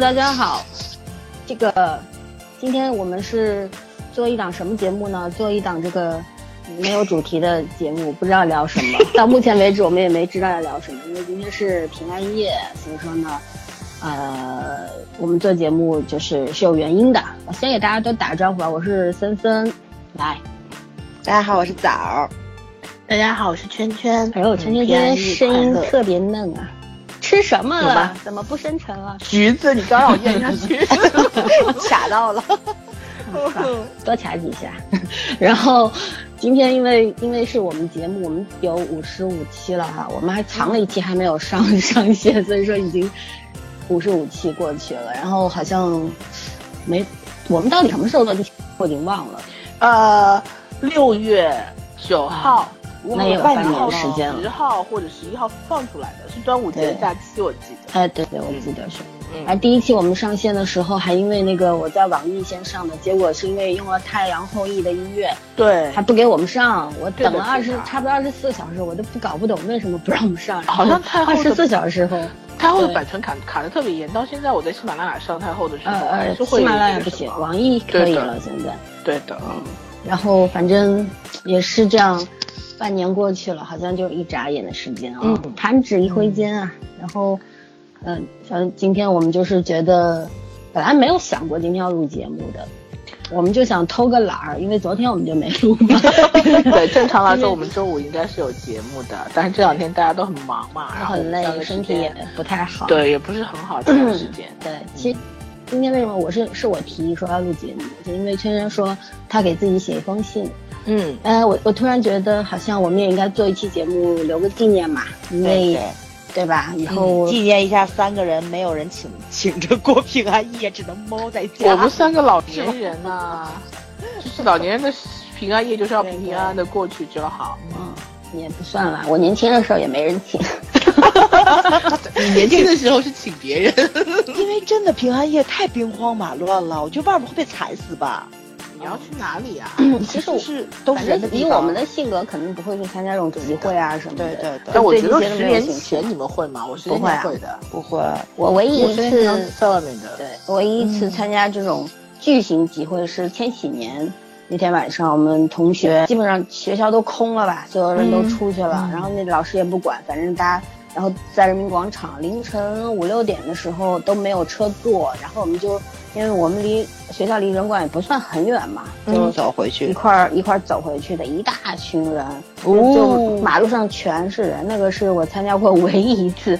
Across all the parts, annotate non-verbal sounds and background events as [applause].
Hello，大家好。这个今天我们是做一档什么节目呢？做一档这个没有主题的节目，不知道聊什么。[laughs] 到目前为止，我们也没知道要聊什么，因为今天是平安夜，所以说呢，呃，我们做节目就是是有原因的。我先给大家都打个招呼吧，我是森森，来，大家好，我是枣儿。大家好，我是圈圈。哎呦，圈圈今天声音特别嫩啊！吃什么了？怎么不深沉了？橘子，你刚让我咽下去，[laughs] 卡到了，[laughs] 多卡几下。[laughs] 然后今天因为因为是我们节目，我们有五十五期了哈，我们还藏了一期还没有上上线，所以说已经五十五期过去了。然后好像没，我们到底什么时候做的？我已经忘了。呃，六月九号。那也有半年的时间了，十号或者十一号放出来的是端午节假期，我记得。哎，对对，我记得是。哎，第一期我们上线的时候，还因为那个我在网易先上的，结果是因为用了太阳后裔的音乐，对，还不给我们上。我等了二十，差不多二十四小时，我都不搞不懂为什么不让我们上。好像太后二十四小时后，太后的版权卡卡的特别严，到现在我在喜马拉雅上太后的时候，呃，喜马拉雅不行，网易可以了，现在。对的。然后反正也是这样。半年过去了，好像就一眨眼的时间啊，弹指一挥间啊。然后，嗯，反正今天我们就是觉得，本来没有想过今天要录节目的，我们就想偷个懒儿，因为昨天我们就没录嘛。[laughs] 对，正常来说我们周五应该是有节目的，但是这两天大家都很忙嘛，然后很累，身体也不太好。对，也不是很好这段时间。对，其实今天为什么我是是我提议说要录节目，就因为圈圈说他给自己写一封信。嗯，呃，我我突然觉得好像我们也应该做一期节目留个纪念嘛，因为，对吧？以后纪念一下三个人没有人请请着过平安夜，只能猫在家。我们三个老年人呐，[laughs] 就是老年人的平安夜就是要平平安安的过去就好。嗯，也不算了，我年轻的时候也没人请。[laughs] 你年轻的时候是请别人，[laughs] 因为真的平安夜太兵荒马乱了，我觉得外面会被踩死吧。你要去哪里啊？其实我是都是人的以我们的性格，肯定不会去参加这种集会啊什么的。对对对。但我觉得十年前你们会吗？我是不会的，不会。我唯一一次在外面的，对，唯一一次参加这种巨型集会是千禧年那天晚上，我们同学基本上学校都空了吧，所有人都出去了，然后那老师也不管，反正大家，然后在人民广场凌晨五六点的时候都没有车坐，然后我们就。因为我们离学校离人馆也不算很远嘛，就走回去一块儿一块儿走回去的一大群人，就马路上全是人。那个是我参加过 [laughs] 唯一一次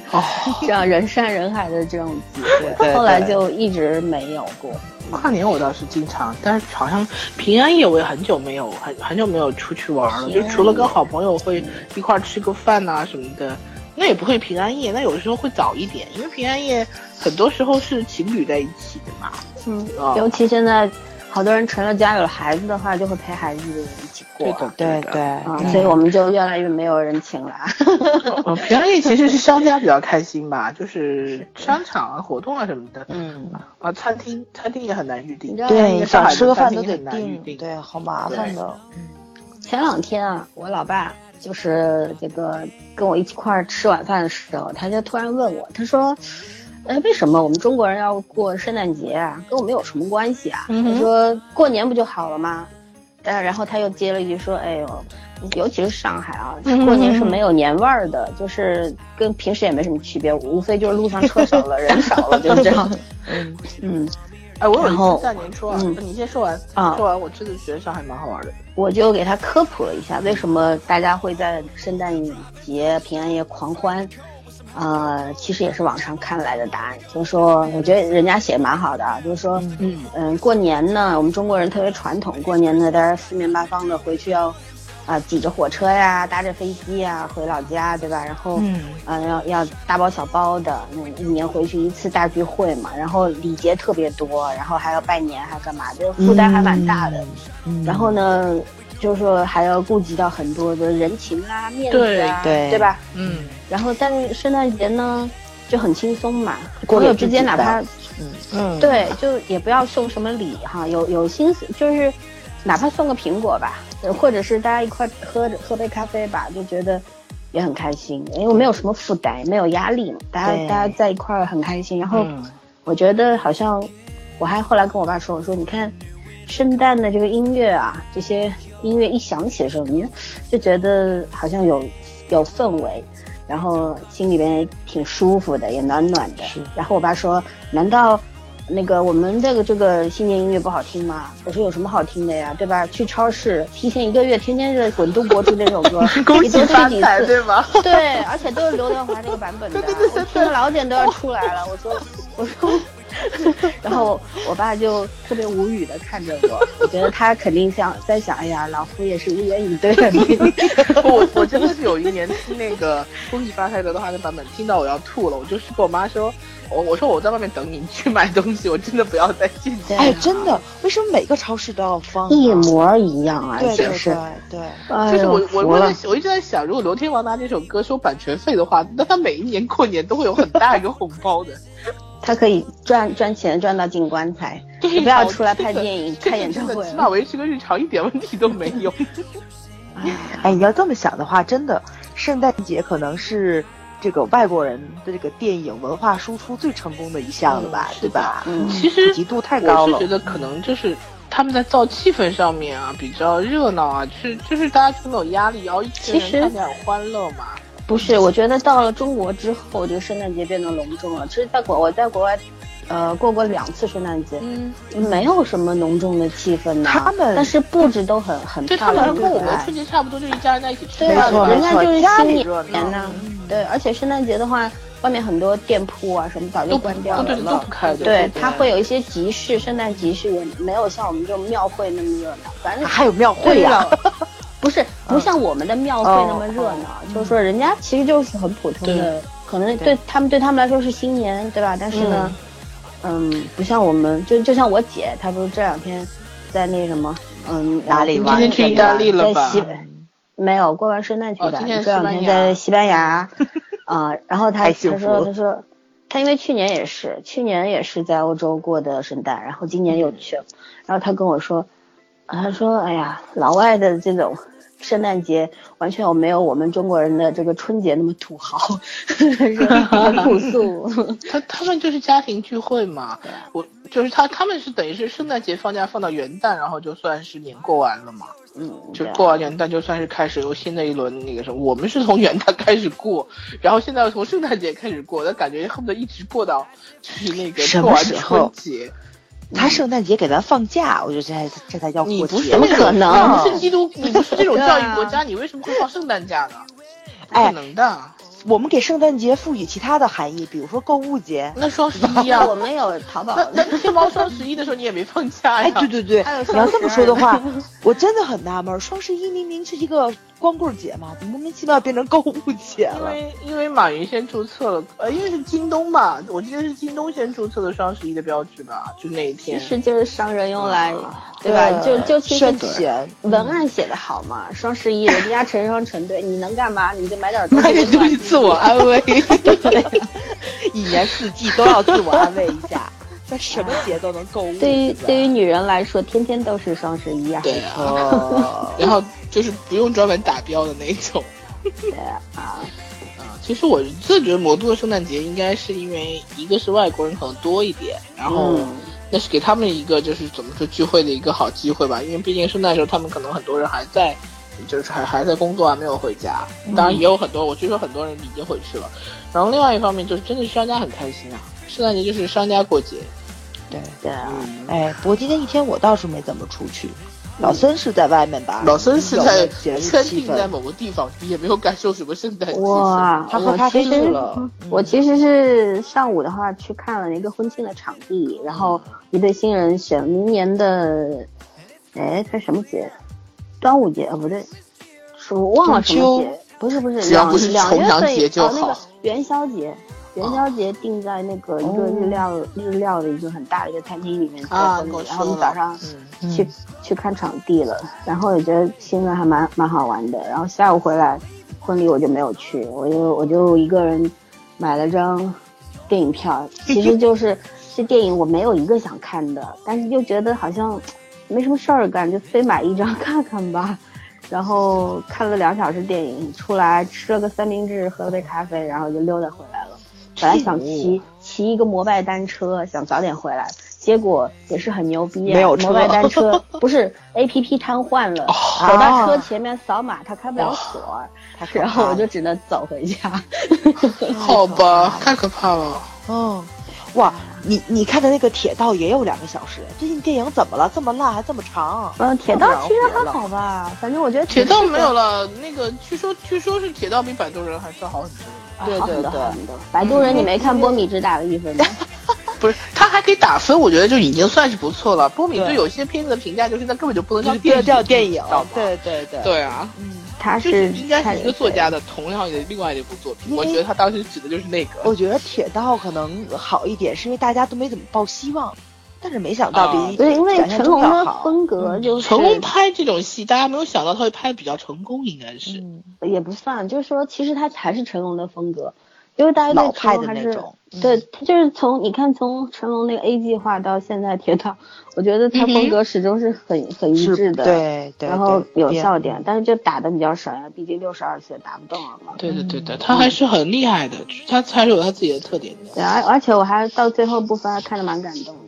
这样人山人海的这种集会，后来就一直没有过。跨年我倒是经常，但是好像平安夜我也很久没有很很久没有出去玩了，就除了跟好朋友会一块儿吃个饭呐什么的。那也不会平安夜，那有的时候会早一点，因为平安夜很多时候是情侣在一起的嘛。嗯，尤其现在好多人成了家有了孩子的话，就会陪孩子一起过。对的，对对。啊，所以我们就越来越没有人情了。平安夜其实是商家比较开心吧，就是商场啊、活动啊什么的。嗯。啊，餐厅餐厅也很难预定。对，想吃个饭都得订。对，好麻烦的。嗯。前两天啊，我老爸。就是这个跟我一起块儿吃晚饭的时候，他就突然问我，他说：“哎，为什么我们中国人要过圣诞节啊？跟我们有什么关系啊？”他说：“过年不就好了吗？”但然后他又接了一句说：“哎呦，尤其是上海啊，过年是没有年味儿的，就是跟平时也没什么区别，无非就是路上车少了，人少了，就是这样。[laughs] ”嗯嗯。哎，我有一次大年初二，你先说完啊。说完，我这次觉得上海蛮好玩的。我就给他科普了一下，为什么大家会在圣诞节、平安夜狂欢。呃，其实也是网上看来的答案，就是说，我觉得人家写蛮好的啊，就是说，嗯嗯，过年呢，我们中国人特别传统，过年呢，大家四面八方的回去要。啊，挤着火车呀，搭着飞机呀，回老家，对吧？然后，嗯，啊，要要大包小包的，那一年回去一次大聚会嘛，然后礼节特别多，然后还要拜年，还干嘛？就负担还蛮大的。然后呢，就是说还要顾及到很多的人情啊、面子啊，对对吧？嗯。然后，但是圣诞节呢，就很轻松嘛，朋友之间哪怕，嗯嗯，对，就也不要送什么礼哈，有有心思就是。哪怕送个苹果吧，或者是大家一块喝着喝杯咖啡吧，就觉得也很开心，因为没有什么负担，没有压力嘛，大家大家在一块很开心。然后我觉得好像，我还后来跟我爸说，我说你看，圣诞的这个音乐啊，这些音乐一响起的时候，你就觉得好像有有氛围，然后心里边也挺舒服的，也暖暖的。然后我爸说，难道？那个我们这个这个新年音乐不好听吗？我说有什么好听的呀，对吧？去超市提前一个月，天天是滚动播出这首歌，[laughs] 恭喜发财，对吗？[laughs] 对，而且都是刘德华那个版本的，我听的老茧都要出来了。我说，[laughs] 我说。[laughs] 然后我爸就特别无语的看着我，我觉得他肯定想在想，哎呀，老夫也是无言以对的。[laughs] 我我真的是有一年听那个恭喜发财刘德华的版本，听到我要吐了，我就是跟我妈说，我我说我在外面等你，你去买东西，我真的不要再进去。哎，真的，为什么每个超市都要放？一模一样啊，对对对对。就是我我我我一直在想，如果刘天王拿这首歌收版权费的话，那他每一年过年都会有很大一个红包的。他可以赚赚钱赚到进棺材，你不要出来拍电影、开演唱会，起码维持个日常一点问题都没有。[laughs] 哎，你要这么想的话，真的，圣诞节可能是这个外国人的这个电影文化输出最成功的一项了吧？对吧？嗯，其实极度太高了。我是觉得可能就是他们在造气氛上面啊，比较热闹啊，就是就是大家没有压力，然后一群人看起来很欢乐嘛。不是，我觉得到了中国之后，这个圣诞节变得隆重了。其实，在国我在国外，呃，过过两次圣诞节，嗯，没有什么浓重的气氛呢。他们，但是布置都很很漂亮。跟我们春节差不多，就一家人在一起吃。对啊，人家就是新年呢。对，而且圣诞节的话，外面很多店铺啊什么早就关掉了，都不开。对，它会有一些集市，圣诞集市也没有像我们这种庙会那么热闹。反正还有庙会呀。不是不像我们的庙会那么热闹，就是说人家其实就是很普通的，可能对他们对他们来说是新年，对吧？但是呢，嗯，不像我们，就就像我姐，她不是这两天在那什么，嗯，哪里玩？今天去意大利了吧？没有过完圣诞去的，这两天在西班牙，[laughs] 啊，然后她她说她说她因为去年也是去年也是在欧洲过的圣诞，然后今年又去了，然后她跟我说。他说：“哎呀，老外的这种圣诞节完全没有我们中国人的这个春节那么土豪，[laughs] 很 [laughs] 朴素。他他们就是家庭聚会嘛。我就是他，他们是等于是圣诞节放假放到元旦，然后就算是年过完了嘛。嗯，就过完元旦就算是开始有新的一轮那个什么。我们是从元旦开始过，然后现在又从圣诞节开始过，那感觉恨不得一直过到就是那个过完春节。”他圣诞节给咱放假，我觉得这才这才叫过节。怎么可能？你是基督，你不是这种教育国家，你为什么会放圣诞假呢？不可能的。我们给圣诞节赋予其他的含义，比如说购物节。那双十一啊，[laughs] 我们有淘宝。那那天猫双十一的时候你也没放假呀？哎，对对对，你要这么说的话，我真的很纳闷，双十一明明是一个。光棍节嘛，莫名其妙变成购物节了。因为因为马云先注册了，呃，因为是京东嘛，我记得是京东先注册的双十一的标志吧，就那一天。其实就是商人用来，对吧？就就其实钱，文案写的好嘛，双十一 [laughs] 人家成双成对，你能干嘛？你就买点东西。买点东西自我安慰。[laughs] 一年四季都要自我安慰一下。在什么节都能购物。对于对于女人来说，天天都是双十一啊。对啊。[laughs] 然后就是不用专门打标的那种。对啊。啊，其实我自觉得魔都的圣诞节应该是因为一个是外国人可能多一点，然后那是给他们一个就是怎么说聚会的一个好机会吧。因为毕竟圣诞时候他们可能很多人还在，就是还还在工作啊，没有回家。当然也有很多，我据说很多人已经回去了。然后另外一方面就是真的是商家很开心啊，圣诞节就是商家过节。对对啊，哎，不过今天一天我倒是没怎么出去。老孙是在外面吧？老孙是在圈定在某个地方，也没有感受什么圣诞气哇，他喝咖啡去了。我其实是上午的话去看了一个婚庆的场地，然后一对新人选明年的，哎，这什么节？端午节啊？不对，是我忘了什么节？不是不是，两两月份哦，那个元宵节。元宵节定在那个一个日料日料的一个很大的一个餐厅里面做婚礼，然后我们早上去去看场地了，然后也觉得现在还蛮蛮好玩的，然后下午回来婚礼我就没有去，我就我就一个人买了张电影票，其实就是这电影我没有一个想看的，但是又觉得好像没什么事儿干，就非买一张 [laughs] 看看吧，然后看了两小时电影，出来吃了个三明治，喝了杯咖啡，然后就溜达回来了。本来想骑骑骑一个摩拜单车，想早点回来，结果也是很牛逼啊！没有车摩拜单车不是 [laughs] A P P 瘫痪了，走到车前面扫码，它开不了锁，然后我就只能走回家。[laughs] 好吧，太可怕了。嗯，哇，你你看的那个铁道也有两个小时，最近电影怎么了？这么烂还这么长？嗯，铁道其实还好吧，反正我觉得铁道没有了，那个据说据说是铁道比摆渡人还是好很多。对对对。摆渡 [laughs] 人你没看波米只打了一分吗？[laughs] 不是，他还可以打分，我觉得就已经算是不错了。波米对对有些片子的评价就是那根本就不能叫就是电叫电影对对对，对啊，嗯，他是应该是一个作家的同样的另外一部作品，我觉得他当时指的就是那个。我觉得铁道可能好一点，是因为大家都没怎么抱希望，但是没想到啊对，因为成龙的风格就是成龙拍这种戏，大家没有想到他会拍的比较成功，应该是。嗯也不算，就是说其实他还是成龙的风格，因为大家对老派成龙还是的那种，嗯对，他就是从你看从成龙那个 A 计划到现在铁道，我觉得他风格始终是很很一致的，，对对，然后有笑点，但是就打的比较少呀，毕竟六十二岁打不动了嘛。对对对对，他还是很厉害的，他还是有他自己的特点的。对，而而且我还到最后部分还看得蛮感动的。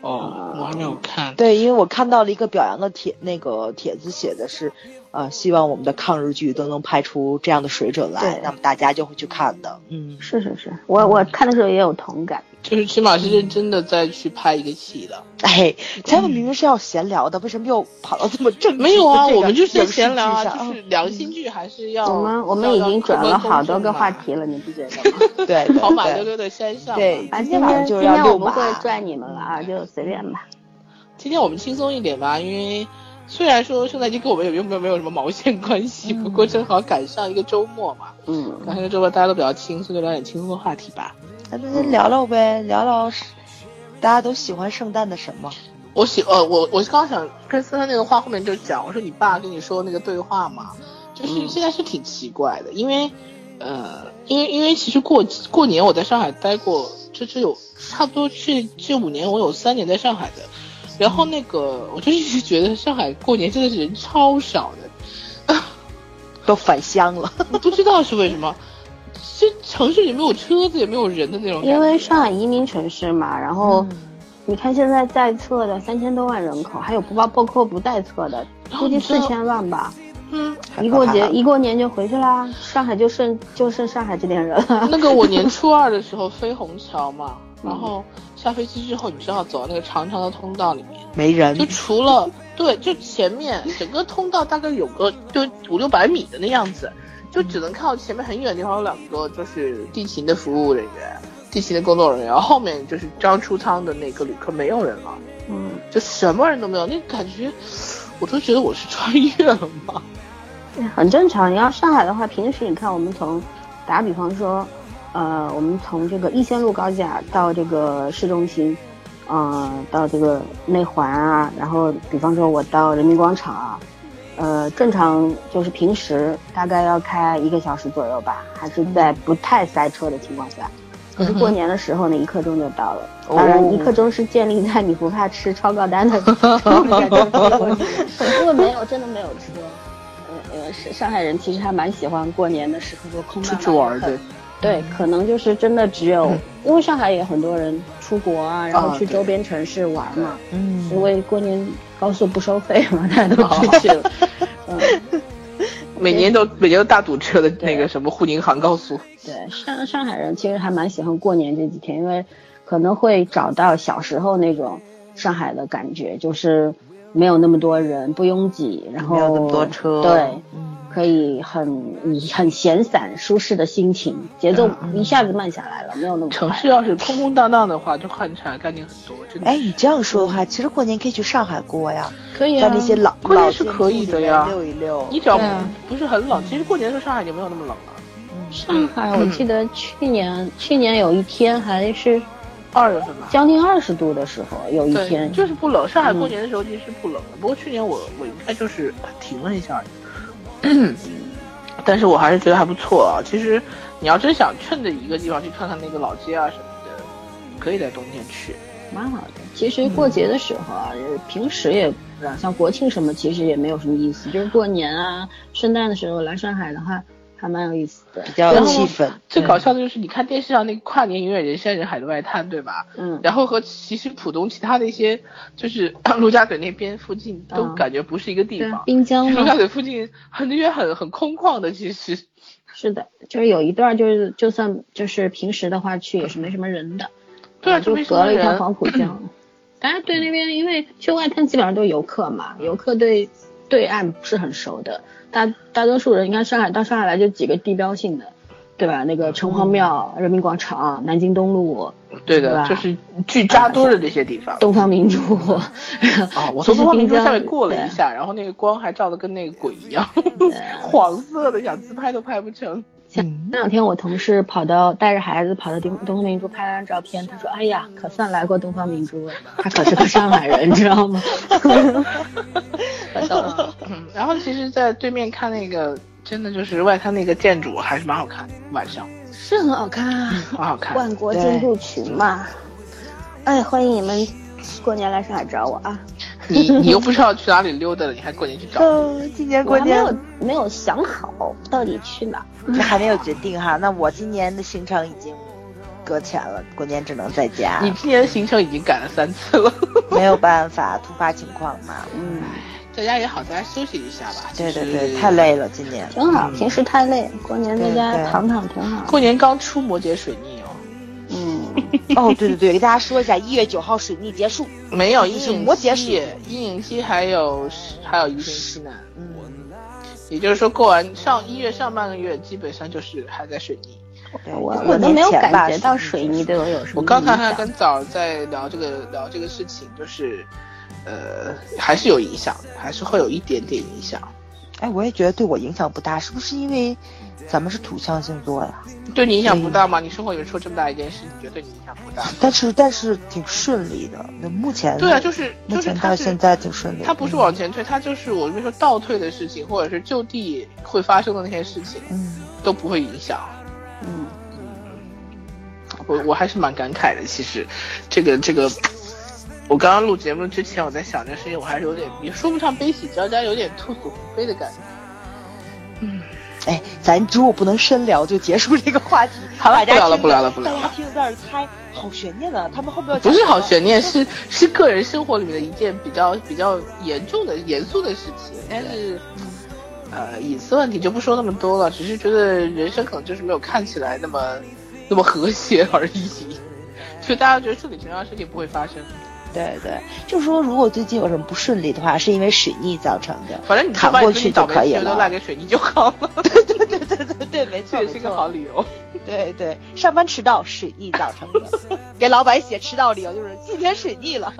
哦，我还没有看。对，因为我看到了一个表扬的帖，那个帖子写的是，呃，希望我们的抗日剧都能拍出这样的水准来，那么大家就会去看的。嗯，是是是，我我看的时候也有同感。就是起码是认真的再去拍一个戏的。[laughs] 哎，咱们明明是要闲聊的，为什么又跑到这么正没有啊，我们就是闲聊啊，就是良心剧还是要。我们我们已经转了好多个话题了，你不觉得吗？[laughs] 对跑马溜溜的山上。对，啊，今今天晚上就是要今天我不遛马。会拽你们了啊，就随便吧。今天我们轻松一点吧，因为虽然说圣诞节跟我们也没有没有什么毛线关系，不过正好赶上一个周末嘛，嗯，赶上一个周末大家都比较轻松，就聊点轻松的话题吧。那那聊聊呗，聊聊是大家都喜欢圣诞的什么？我喜呃，我我刚想跟森森那个话后面就讲，我说你爸跟你说那个对话嘛，就是现在是挺奇怪的，因为呃，因为因为其实过过年我在上海待过，这这有差不多这这五年我有三年在上海的，然后那个我就一直觉得上海过年真的是人超少的，都返乡了。[laughs] 不知道是为什么，这城市里没有车子也没有人的那种，因为上海移民城市嘛，然后嗯你看现在在册的三千多万人口，还有不包包括不在册的，估计四千万吧。嗯。一过节一过年就回去啦，上海就剩就剩上海这点人了。那个我年 [laughs] 初二的时候飞虹桥嘛，然后下飞机之后，你知道走到那个长长的通道里面，没人就除了对，就前面整个通道大概有个就五六百米的那样子，就只能看到前面很远的地方有两个就是地勤的服务人员、地勤的工作人员，后后面就是刚出舱的那个旅客没有人了，嗯，就什么人都没有，那感觉我都觉得我是穿越了吗？很正常。你要上海的话，平时你看我们从打比方说，呃，我们从这个逸仙路高架到这个市中心，呃，到这个内环啊，然后比方说我到人民广场啊，呃，正常就是平时大概要开一个小时左右吧，还是在不太塞车的情况下。可是过年的时候呢，一刻钟就到了。当然，一刻钟是建立在你不怕吃超高单的 [laughs] 情况下就过去因为没有真的没有车。呃呃，上海人其实还蛮喜欢过年的时候就空出去玩的。对，可能就是真的只有，因为上海也很多人出国啊，然后去周边城市玩嘛。嗯。因为过年高速不收费嘛，[laughs] 大家都出去了。[laughs] 嗯，每年都每年都大堵车的那个什么沪宁杭高速。对，上上海人其实还蛮喜欢过年这几天，因为可能会找到小时候那种上海的感觉，就是没有那么多人，不拥挤，然后没有那么多车。对，嗯可以很以很闲散、舒适的心情，节奏一下子慢下来了，没有那么城市要是空空荡荡的话，就看起来干净很多。真的哎，你这样说的话，其实过年可以去上海过呀，可以啊在那。些老过年是可以的呀面溜一溜。你只要不是很冷，其实过年的时候上海就没有那么冷了。上海，我记得去年去年有一天还是二月份吧。将近二十度的时候，有一，天就是不冷。上海过年的时候其实是不冷的，不过去年我我应该就是停了一下而已，嗯 [clears throat] 但是我还是觉得还不错啊。其实你要真想趁着一个地方去看看那个老街啊什么的，可以在冬天去。蛮好的。其实过节的时候啊，平时也像国庆什么，其实也没有什么意思。就是过年啊、圣诞的时候来上海的话，还蛮有意思的，比较有气氛。最搞笑的就是你看电视上那个跨年永远人山人海的外滩，对吧？嗯。然后和其实浦东其他的一些，就是 [clears throat] 陆家嘴那边附近都感觉不是一个地方。滨江。陆家嘴附近很那边很很空旷的，其实。是的，就是有一段就是就算就是平时的话去也是没什么人的。对啊，就隔了一条黄浦江。[clears throat] 大家对那边，因为去外滩基本上都是游客嘛，游客对对岸不是很熟的。大大多数人，应该上海到上海来就几个地标性的，对吧？那个城隍庙、人民广场、南京东路，对的，就是聚扎堆的这些地方。东方明珠。[laughs] 啊，我从东方明珠下面过了一下，然后那个光还照的跟那个鬼一样，[laughs] 黄色的，想自拍都拍不成。前两天我同事跑到带着孩子跑到东东方明珠拍了张照片，他说：“哎呀，可算来过东方明珠了。”他可是个上海人，你知道吗？[laughs] 嗯，然后其实，在对面看那个，真的就是外滩那个建筑还是蛮好看，晚上是很好看，很好看。万国建筑群嘛，哎，欢迎你们过年来上海找我啊！你你又不知道去哪里溜达了，你还过年去找？今年过年没有没有想好到底去哪，这还没有决定哈。那我今年的行程已经搁浅了，过年只能在家。你今年的行程已经改了三次了，没有 [laughs] 办法，突发情况嘛。嗯，在家也好，在家休息一下吧。对对对，太累了，今年挺好。平时太累，过年在家躺躺挺好。过年刚出摩羯水逆哦。嗯，哦，对对对，给大家说一下，一月九号水逆结束，没有阴影期，阴影期还有还有一星期呢。嗯，也就是说过完上一月上半个月，基本上就是还在水逆。我我都没有感觉到水逆对我有什么。我刚才还跟枣在聊这个聊这个事情，就是呃还是有影响，还是会有一点点影响。哎，我也觉得对我影响不大，是不是因为？咱们是土象星座呀，对你影响不大吗？你生活里面出这么大一件事，你觉得对你影响不大？但是但是挺顺利的。那目前对啊，就是目前到现在挺顺利。它不是往前推，它就是我跟你说倒退的事情，或者是就地会发生的那些事情，嗯，都不会影响。嗯，我我还是蛮感慨的。其实，这个这个，我刚刚录节目之前，我在想这事情，我还是有点也说不上悲喜交加，有点兔死狐悲的感觉。嗯。哎，咱如果不能深聊，就结束这个话题。好了，不聊了，不聊了，不聊了。大家听在这猜，好悬念啊！他们后面不是好悬念，是是个人生活里面的一件比较比较严重的、严肃的事情。但是，呃，隐私问题就不说那么多了，只是觉得人生可能就是没有看起来那么那么和谐而已。就大家觉得顺理成章的事情不会发生。对对，就是说，如果最近有什么不顺利的话，是因为水逆造成的。反正你扛过去就可以了。都赖给水逆就好了。对对对对对对，没错，也是个好理由。对对，上班迟到水逆造成的，[laughs] 给老板写迟到理由就是今天水逆了。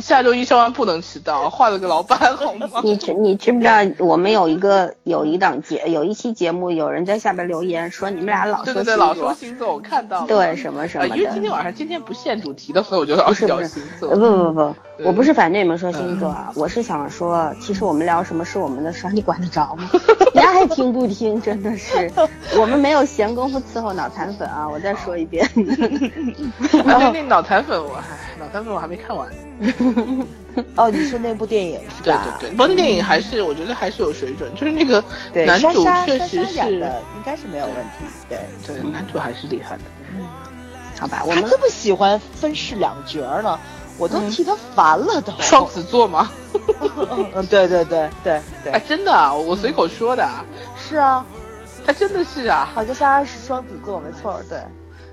下周一上班不能迟到，换了个老板好吗？[laughs] 你知你知不知道我们有一个有一档节有一期节目，有人在下边留言说你们俩老说对对老说星座，我看到了。对什么什么的。因为今天晚上今天不限主题的，所以我就老聊星座。不不不不，我不是反对你们说星座啊，我是想说，其实我们聊什么是我们的事，你管得着吗？[laughs] 你爱听不听，真的是，我们没有闲工夫伺候脑残粉啊！我再说一遍。[laughs] 那那脑残粉，我还脑残粉我还没看完。[laughs] 哦，你说那部电影是吧？对对对，不过那电影还是我觉得还是有水准，就是那个男主确实是应该是没有问题。对对，男主还是厉害的。嗯，好吧，我们这么喜欢分饰两角呢。我都替他烦了，都双子座吗？[laughs] 嗯，对对对对对，哎，真的啊，我随口说的。是啊，他真的是啊，好像他是双子座，没错，对。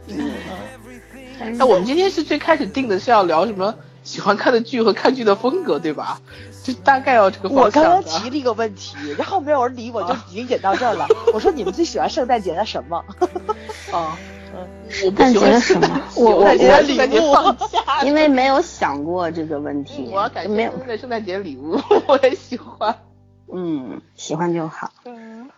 嗯。那我们今天是最开始定的是要聊什么喜欢看的剧和看剧的风格，对吧？就大概要这个我刚刚提了一个问题，然后没有人理我，就已经引到这儿了。[laughs] 我说你们最喜欢圣诞节的什么？啊。[laughs] 圣诞节什么？我我我礼物，[laughs] 因为没有想过这个问题。我要感谢的圣诞节礼物，我也喜欢。嗯，喜欢就好。嗯。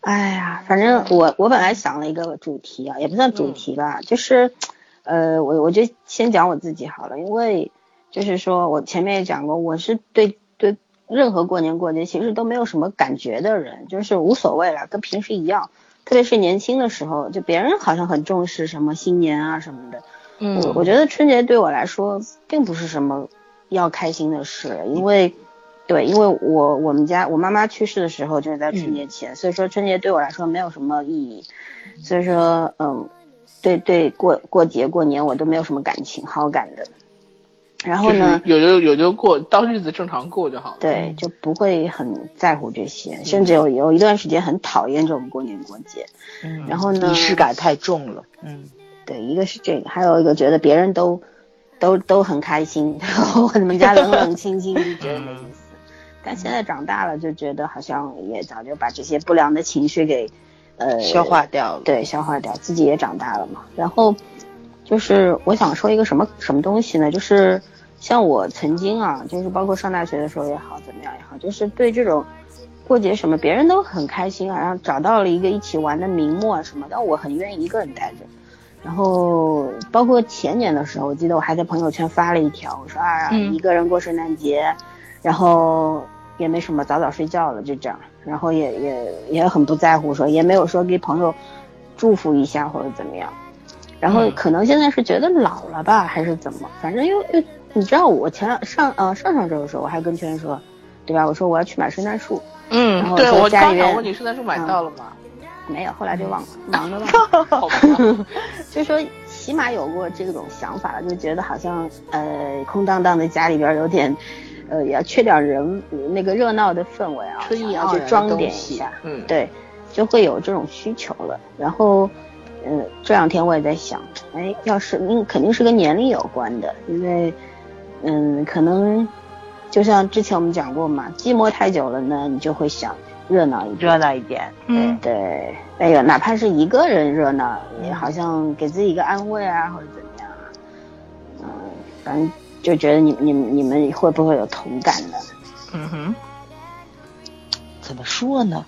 哎呀，反正我我本来想了一个主题啊，也不算主题吧，就是，呃，我我就先讲我自己好了，因为就是说我前面也讲过，我是对对任何过年过节其实都没有什么感觉的人，就是无所谓了，跟平时一样。特别是年轻的时候，就别人好像很重视什么新年啊什么的，嗯，我我觉得春节对我来说并不是什么要开心的事，因为对，因为我我们家我妈妈去世的时候就是在春节前，所以说春节对我来说没有什么意义，所以说嗯，对对过过节过年我都没有什么感情好感的。然后呢，有就有就过，当日子正常过就好了。对，就不会很在乎这些，甚至有有一段时间很讨厌这种过年过节。嗯，然后呢，仪式感太重了。嗯，对，一个是这个，还有一个觉得别人都都都很开心，[laughs] 然后我们家冷冷清清，就觉得没意思。[laughs] 但现在长大了，就觉得好像也早就把这些不良的情绪给呃消化掉了。对，消化掉，自己也长大了嘛。然后就是我想说一个什么什么东西呢？就是像我曾经啊，就是包括上大学的时候也好，怎么样也好，就是对这种过节什么，别人都很开心啊，然后找到了一个一起玩的名目啊什么，但我很愿意一个人待着。然后包括前年的时候，我记得我还在朋友圈发了一条，我说啊，一个人过圣诞节，然后也没什么，早早睡觉了，就这样。然后也也也很不在乎，说也没有说给朋友祝福一下或者怎么样。然后可能现在是觉得老了吧，还是怎么？反正又又你知道，我前上呃上上周的时候，我还跟圈圈说，对吧？我说我要去买圣诞树。嗯，然后对我家里面刚想问你圣诞树买到了吗？没有，后来就忘了，[laughs] 忙着吧。[laughs] 好吧，[laughs] 就说起码有过这种想法了，就觉得好像呃空荡荡的家里边有点，呃也缺点人那个热闹的氛围啊，春意要去装点一下，嗯对，就会有这种需求了。然后，嗯、这两天我也在想，哎，要是嗯肯定是跟年龄有关的，因为嗯可能就像之前我们讲过嘛，寂寞太久了呢，你就会想热闹一点。热闹一点。嗯对，哎呦，哪怕是一个人热闹，也好像给自己一个安慰啊，或者怎么样啊，嗯，反正就觉得你你你们会不会有同感呢？嗯哼，怎么说呢？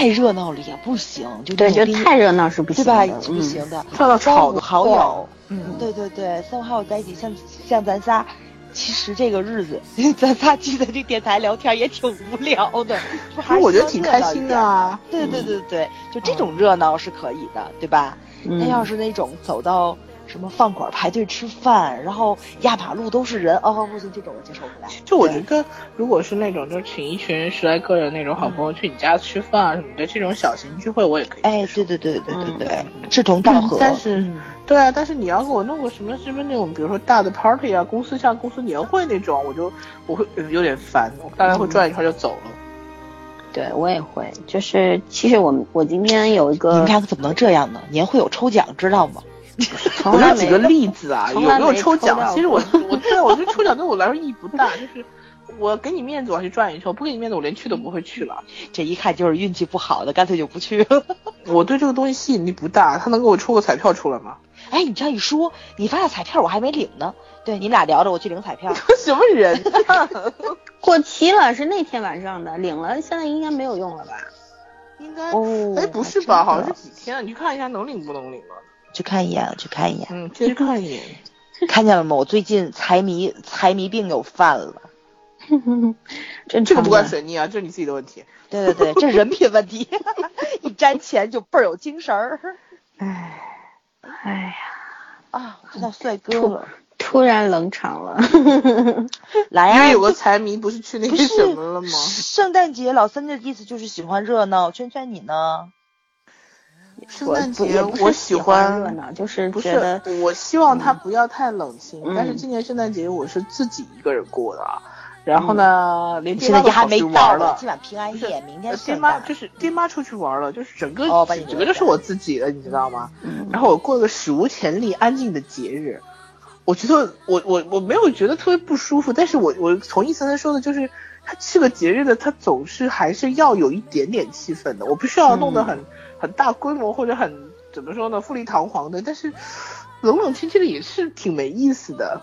太热闹了也不行，就对，就那种太热闹是不对吧？行的，不嗯，行的。三五好友，嗯，对对对，三五好友在一起，像像咱仨，其实这个日子，[laughs] 咱仨聚在这电台聊天也挺无聊的，不还是我觉得挺开心的。对对对对，就这种热闹是可以的，对吧？那嗯要是那种走到什么饭馆排队吃饭，然后压马路都是人，哦不行，这种我接受不来。就我觉得，如果是那种就请一群十来个人那种好朋友去你家吃饭啊什么的，这种小型聚会我也可以。哎，对对对对对对，志同道合。但是嗯对啊，但是你要给我弄个什么什么那种，比如说大的 party 啊，公司像公司年会那种，我就我会呃有点烦，我大概会转一圈就走了。对我也会，就是其实我们我今天有一个你个们两个怎么能这样呢？年会有抽奖，知道吗？我举个例子啊，有没有没抽奖其实我 [laughs] 我对啊，我觉得抽奖对我来说意义不大，就是我给你面子我要去转一圈，我不给你面子我连去都不会去了。这一看就是运气不好的，干脆就不去了。[laughs] 我对这个东西吸引力不大，他能给我抽个彩票出来吗？哎，你这样一说，你发的彩票我还没领呢。对，你们俩聊着，我去领彩票。[laughs] 什么人啊？过期了，是那天晚上的，领了，现在应该没有用了吧？应该哦哎不是吧？好像是几天啊？你去看一下能领不能领了。去看一眼，去看一眼，嗯，去看一眼。[laughs] 看见了吗？我最近财迷财迷病又犯了。[laughs] 真这个不怪水逆啊，这是你自己的问题。对对对，这是人品问题，[laughs] 一沾钱就倍儿有精神儿。哎，哎呀，啊，看到帅哥了，突然冷场了。来呀、因为有个财迷不是去那个什么了吗？圣诞节老三的意思就是喜欢热闹，圈圈你呢？圣诞节我喜欢热闹，就是不是，我希望它不要太冷清。嗯但是今年圣诞节我是自己一个人过的，啊，然后呢，连爹妈都没到呢，玩了。今晚平安夜，明天呃爹。妈就是爹妈出去玩了，就是整个、整个就是我自己的，你知道吗？嗯然后我过了个史无前例安静的节日，我觉得我我我没有觉得特别不舒服，但是我我从一层层说的就是，它是个节日的，它总是还是要有一点点气氛的，我不需要弄得很、很大规模或者很怎么说呢富丽堂皇的，但是冷冷清清的也是挺没意思的。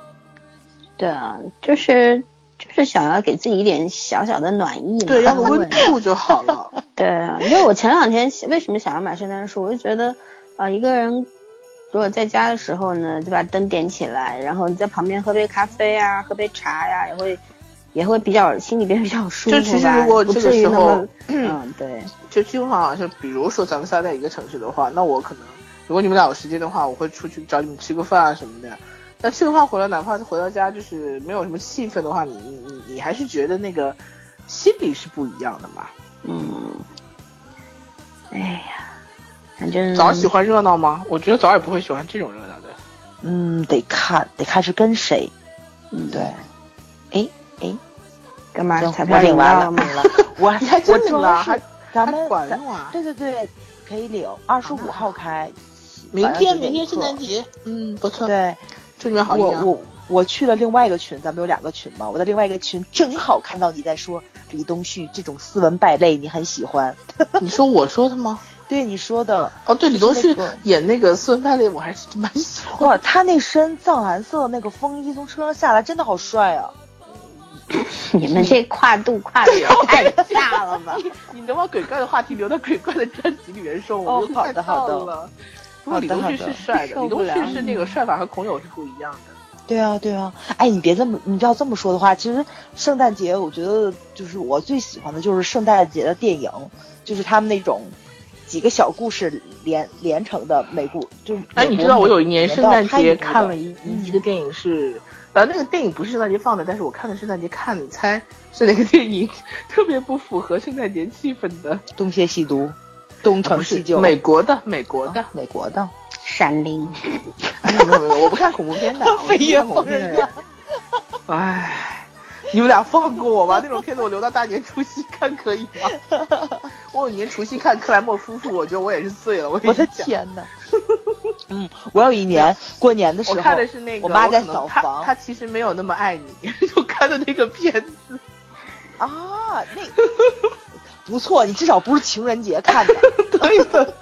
对啊，就是就是想要给自己一点小小的暖意嘛，对，要个温度就好了。对啊，因为我前两天为什么想要买圣诞树，我就觉得啊、一个人如果在家的时候呢，就把灯点起来，然后你在旁边喝杯咖啡啊，喝杯茶呀、也会也会比较心里边比较舒服吧。就其实如果不这个时候么，嗯，对，就基本上就，比如说咱们仨在一个城市的话，那我可能如果你们俩有时间的话，我会出去找你们吃个饭啊什么的。但吃个饭回来，哪怕回到家就是没有什么气氛的话，你你你你还是觉得那个心里是不一样的嘛？嗯，哎呀，反正早喜欢热闹吗？我觉得早也不会喜欢这种热闹的。嗯，得看得看是跟谁。嗯，对。哎哎，干嘛？行彩票领完了。[laughs] 我 [laughs] 还真我领了，主要是还咱们还管咱用啊？对对对，可以领，二十五号开。明天明天圣课诞节，嗯，不错，对，祝你们好运啊！我我我去了另外一个群，咱们有两个群嘛。我在另外一个群正好看到你在说李东旭这种斯文败类，你很喜欢。你说我说的吗？[laughs] 对你说的，哦，对，李东旭演那个斯文败类，我还是蛮喜欢。哇，他那身藏蓝色的那个风衣从车上下来，真的好帅啊！[laughs] 你们这跨度跨的也太大了吧？[laughs] 你能把鬼怪的话题留到鬼怪的专辑里面说，我哦就太好的好的。不过李东旭是帅的，李东旭是那个帅法和孔友是不一样的。对啊，对啊，哎，你别这么，你要这么说的话，其实圣诞节我觉得就是我最喜欢的就是圣诞节的电影，就是他们那种几个小故事连连成的美故，就是哎，你知道我有一年圣诞节看了一一一个电影是，呃，那个电影不是圣诞节放的，但是我看的圣诞节看，你猜是哪个电影？特别不符合圣诞节气氛的，东邪西毒，东成西就，美国的，美国的。美国的，闪灵，没有没有没有，我不看恐怖片的，[laughs] 我不飞跃看恐怖片的人。唉，你们俩放过我吧，那种片子我留到大年除夕看可以吗？[laughs] 我有年除夕看克莱默夫妇，我觉得我也是醉了。我我的，天呐。[laughs] 嗯，[laughs] 我有一年过年的时候，我看的是那个，我妈在扫房他其实没有那么爱你，[laughs] 就看的那个片子。啊，那不错，你至少不是情人节看的。对的。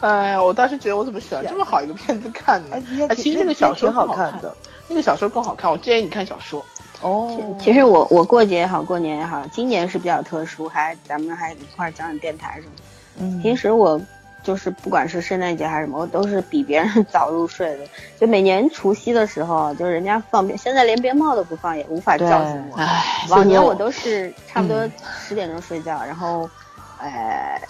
哎呀，我当时觉得我怎么选这么好一个片子看呢？其实那个小说挺好看的。那个小说更好看，我建议你看小说。哦，其实我我过节也好，过年也好，今年是比较特殊，还咱们还一块儿讲讲电台什么的。嗯，平时我就是不管是圣诞节还是什么，我都是比别人 [laughs] 早入睡的。就每年除夕的时候，就是人家放鞭，现在连鞭炮都不放，也无法叫醒我。唉，往年我都是差不多十点钟睡觉，然后，呃，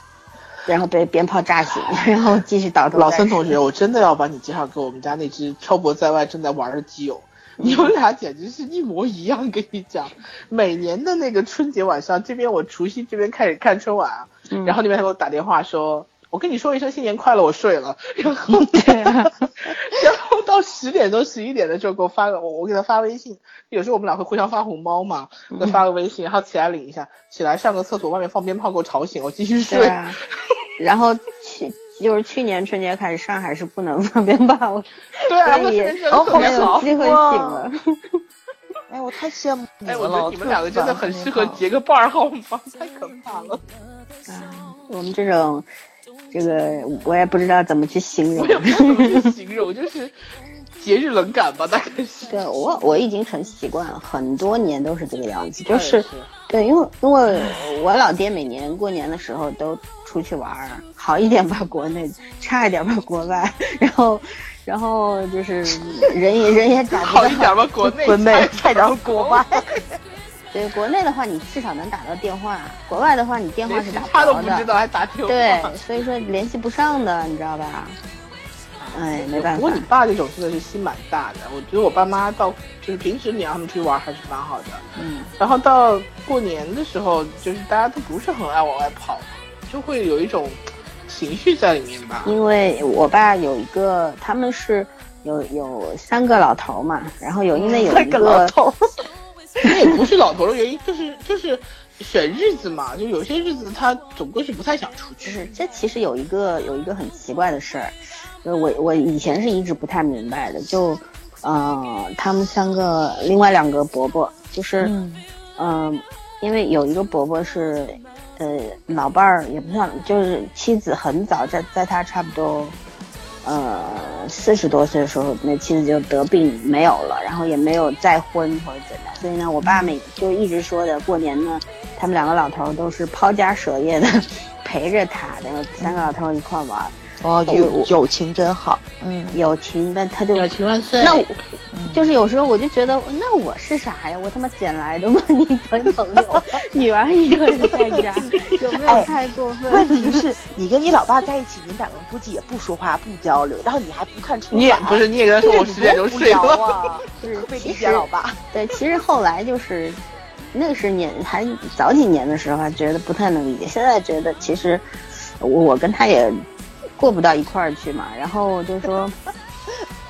然后被鞭炮炸醒，[laughs] 然后继续倒头。老孙同学，我真的要把你介绍给我们家那只漂泊在外正在玩的基友。[laughs] 你们俩简直是一模一样，跟你讲，每年的那个春节晚上，这边我除夕这边开始看春晚然后那边还给我打电话说，我跟你说一声新年快乐，我睡了，然后对啊，[laughs] 然后到十点钟、十一点的时候给我发个，我我给他发微信，有时候我们俩会互相发红包嘛，给他发个微信，然后起来领一下，起来上个厕所，外面放鞭炮给我吵醒，我继续睡。啊。[laughs] 然后去就是去年春节开始，上海是不能放鞭炮，[laughs] 对啊，所以哦没有机会醒了。哎，我太羡慕你哎，们了。我觉得你们两个真的很适合结个伴儿，好吗？太可怕了，啊，我们这种，这个我也不知道怎么去形容我。也不知道怎么去形容，就是节日冷感吧，大概是。对我我已经成习惯了，很多年都是这个样子，就我是对，因为因为我老爹每年过年的时候都出去玩儿，好一点吧国内，差一点吧国外，然后然后就是人也人也找不到好一点吧，国内国内菜菜鸟国外，[laughs] 对，国内的话你至少能打到电话，国外的话你电话是打不着的。不知道，还打电话。对，所以说联系不上的，你知道吧？哎，没办法不过你。爸这种真的是心蛮大的，我觉得我爸妈到就是平时你让他们出去玩还是蛮好的，嗯，然后到过年的时候，就是大家都不是很爱往外跑，就会有一种情绪在里面吧。因为我爸有一个，他们是有有三个老头嘛，然后有因为有一那个那也不是老头的原因，就是就是选日子嘛，就有些日子他总归是不太想出去。就是这其实有一个有一个很奇怪的事儿，就是我我以前是一直不太明白的，就呃他们三个另外两个伯伯就是嗯、呃因为有一个伯伯是呃老伴儿也不算，就是妻子很早在在他差不多呃四十多岁的时候，那妻子就得病没有了，然后也没有再婚或者怎样，所以呢，我爸每就一直说的过年呢，他们两个老头都是抛家舍业的 [laughs] 陪着他，然后三个老头一块玩。哦，我友友情真好，嗯，友情，那他就友情万岁。那我就是有时候我就觉得，那我是啥呀？我他妈捡来的吗？[laughs] 你朋朋友，[laughs] 女儿一个人在家，有没有哎太过分？问题是你跟你老爸在一起，你们两个估计也不说话、不交流，然后你还不看春晚，你也不是，你也跟他说我十点钟睡了了。啊，[laughs] 是特别理其实解老爸。对，其实后来就是那是年还早几年的时候，还觉得不太能理解，现在觉得其实我我跟他也过不到一块儿去嘛。然后就说，